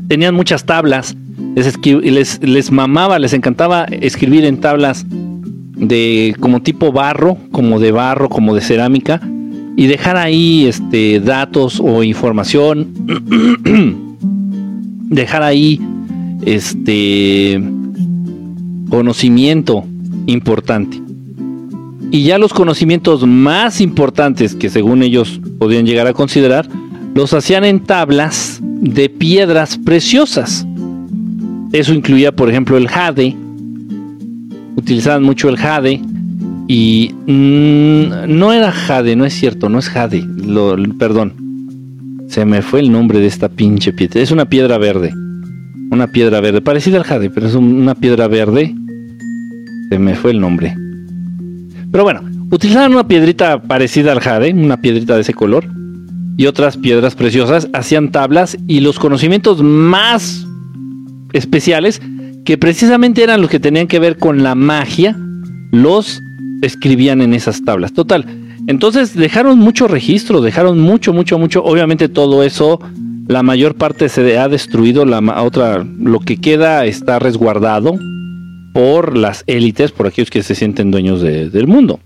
tenían muchas tablas, les, les, les mamaba, les encantaba escribir en tablas de como tipo barro, como de barro, como de cerámica, y dejar ahí este, datos o información, (clears throat) dejar ahí este conocimiento importante. Y ya los conocimientos más importantes que según ellos podían llegar a considerar, los hacían en tablas de piedras preciosas. Eso incluía, por ejemplo, el jade. Utilizaban mucho el jade. Y mm, no era jade, no es cierto, no es jade. Lo, perdón. Se me fue el nombre de esta pinche piedra. Es una piedra verde una piedra verde, parecida al jade, pero es una piedra verde. Se me fue el nombre. Pero bueno, utilizaban una piedrita parecida al jade, una piedrita de ese color, y otras piedras preciosas, hacían tablas y los conocimientos más especiales, que precisamente eran los que tenían que ver con la magia, los escribían en esas tablas. Total. Entonces dejaron mucho registro, dejaron mucho, mucho, mucho. Obviamente todo eso la mayor parte se ha destruido, la otra, lo que queda está resguardado por las élites, por aquellos que se sienten dueños del mundo.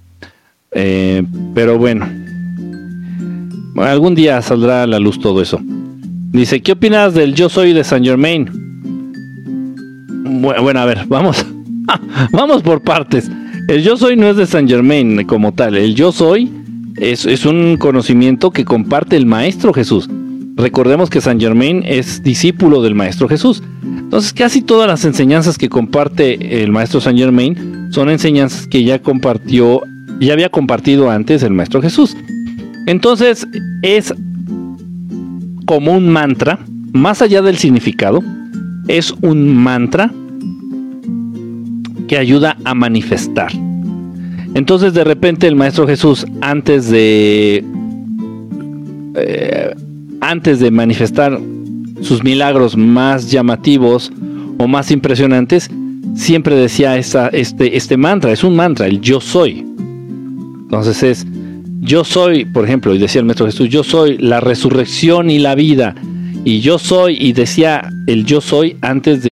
Eh, pero bueno, algún día saldrá a la luz todo eso. Dice, ¿qué opinas del yo soy de Saint Germain? Bueno, a ver, vamos, (laughs) vamos por partes. El yo soy no es de Saint Germain como tal, el yo soy es un conocimiento que comparte el Maestro Jesús. Recordemos que San Germain es discípulo del Maestro Jesús. Entonces casi todas las enseñanzas que comparte el Maestro San Germain son enseñanzas que ya compartió, ya había compartido antes el Maestro Jesús. Entonces es como un mantra, más allá del significado, es un mantra que ayuda a manifestar. Entonces de repente el Maestro Jesús antes de... Eh, antes de manifestar sus milagros más llamativos o más impresionantes, siempre decía este, este mantra, es un mantra, el yo soy. Entonces es yo soy, por ejemplo, y decía el Maestro Jesús, yo soy la resurrección y la vida, y yo soy, y decía el yo soy antes de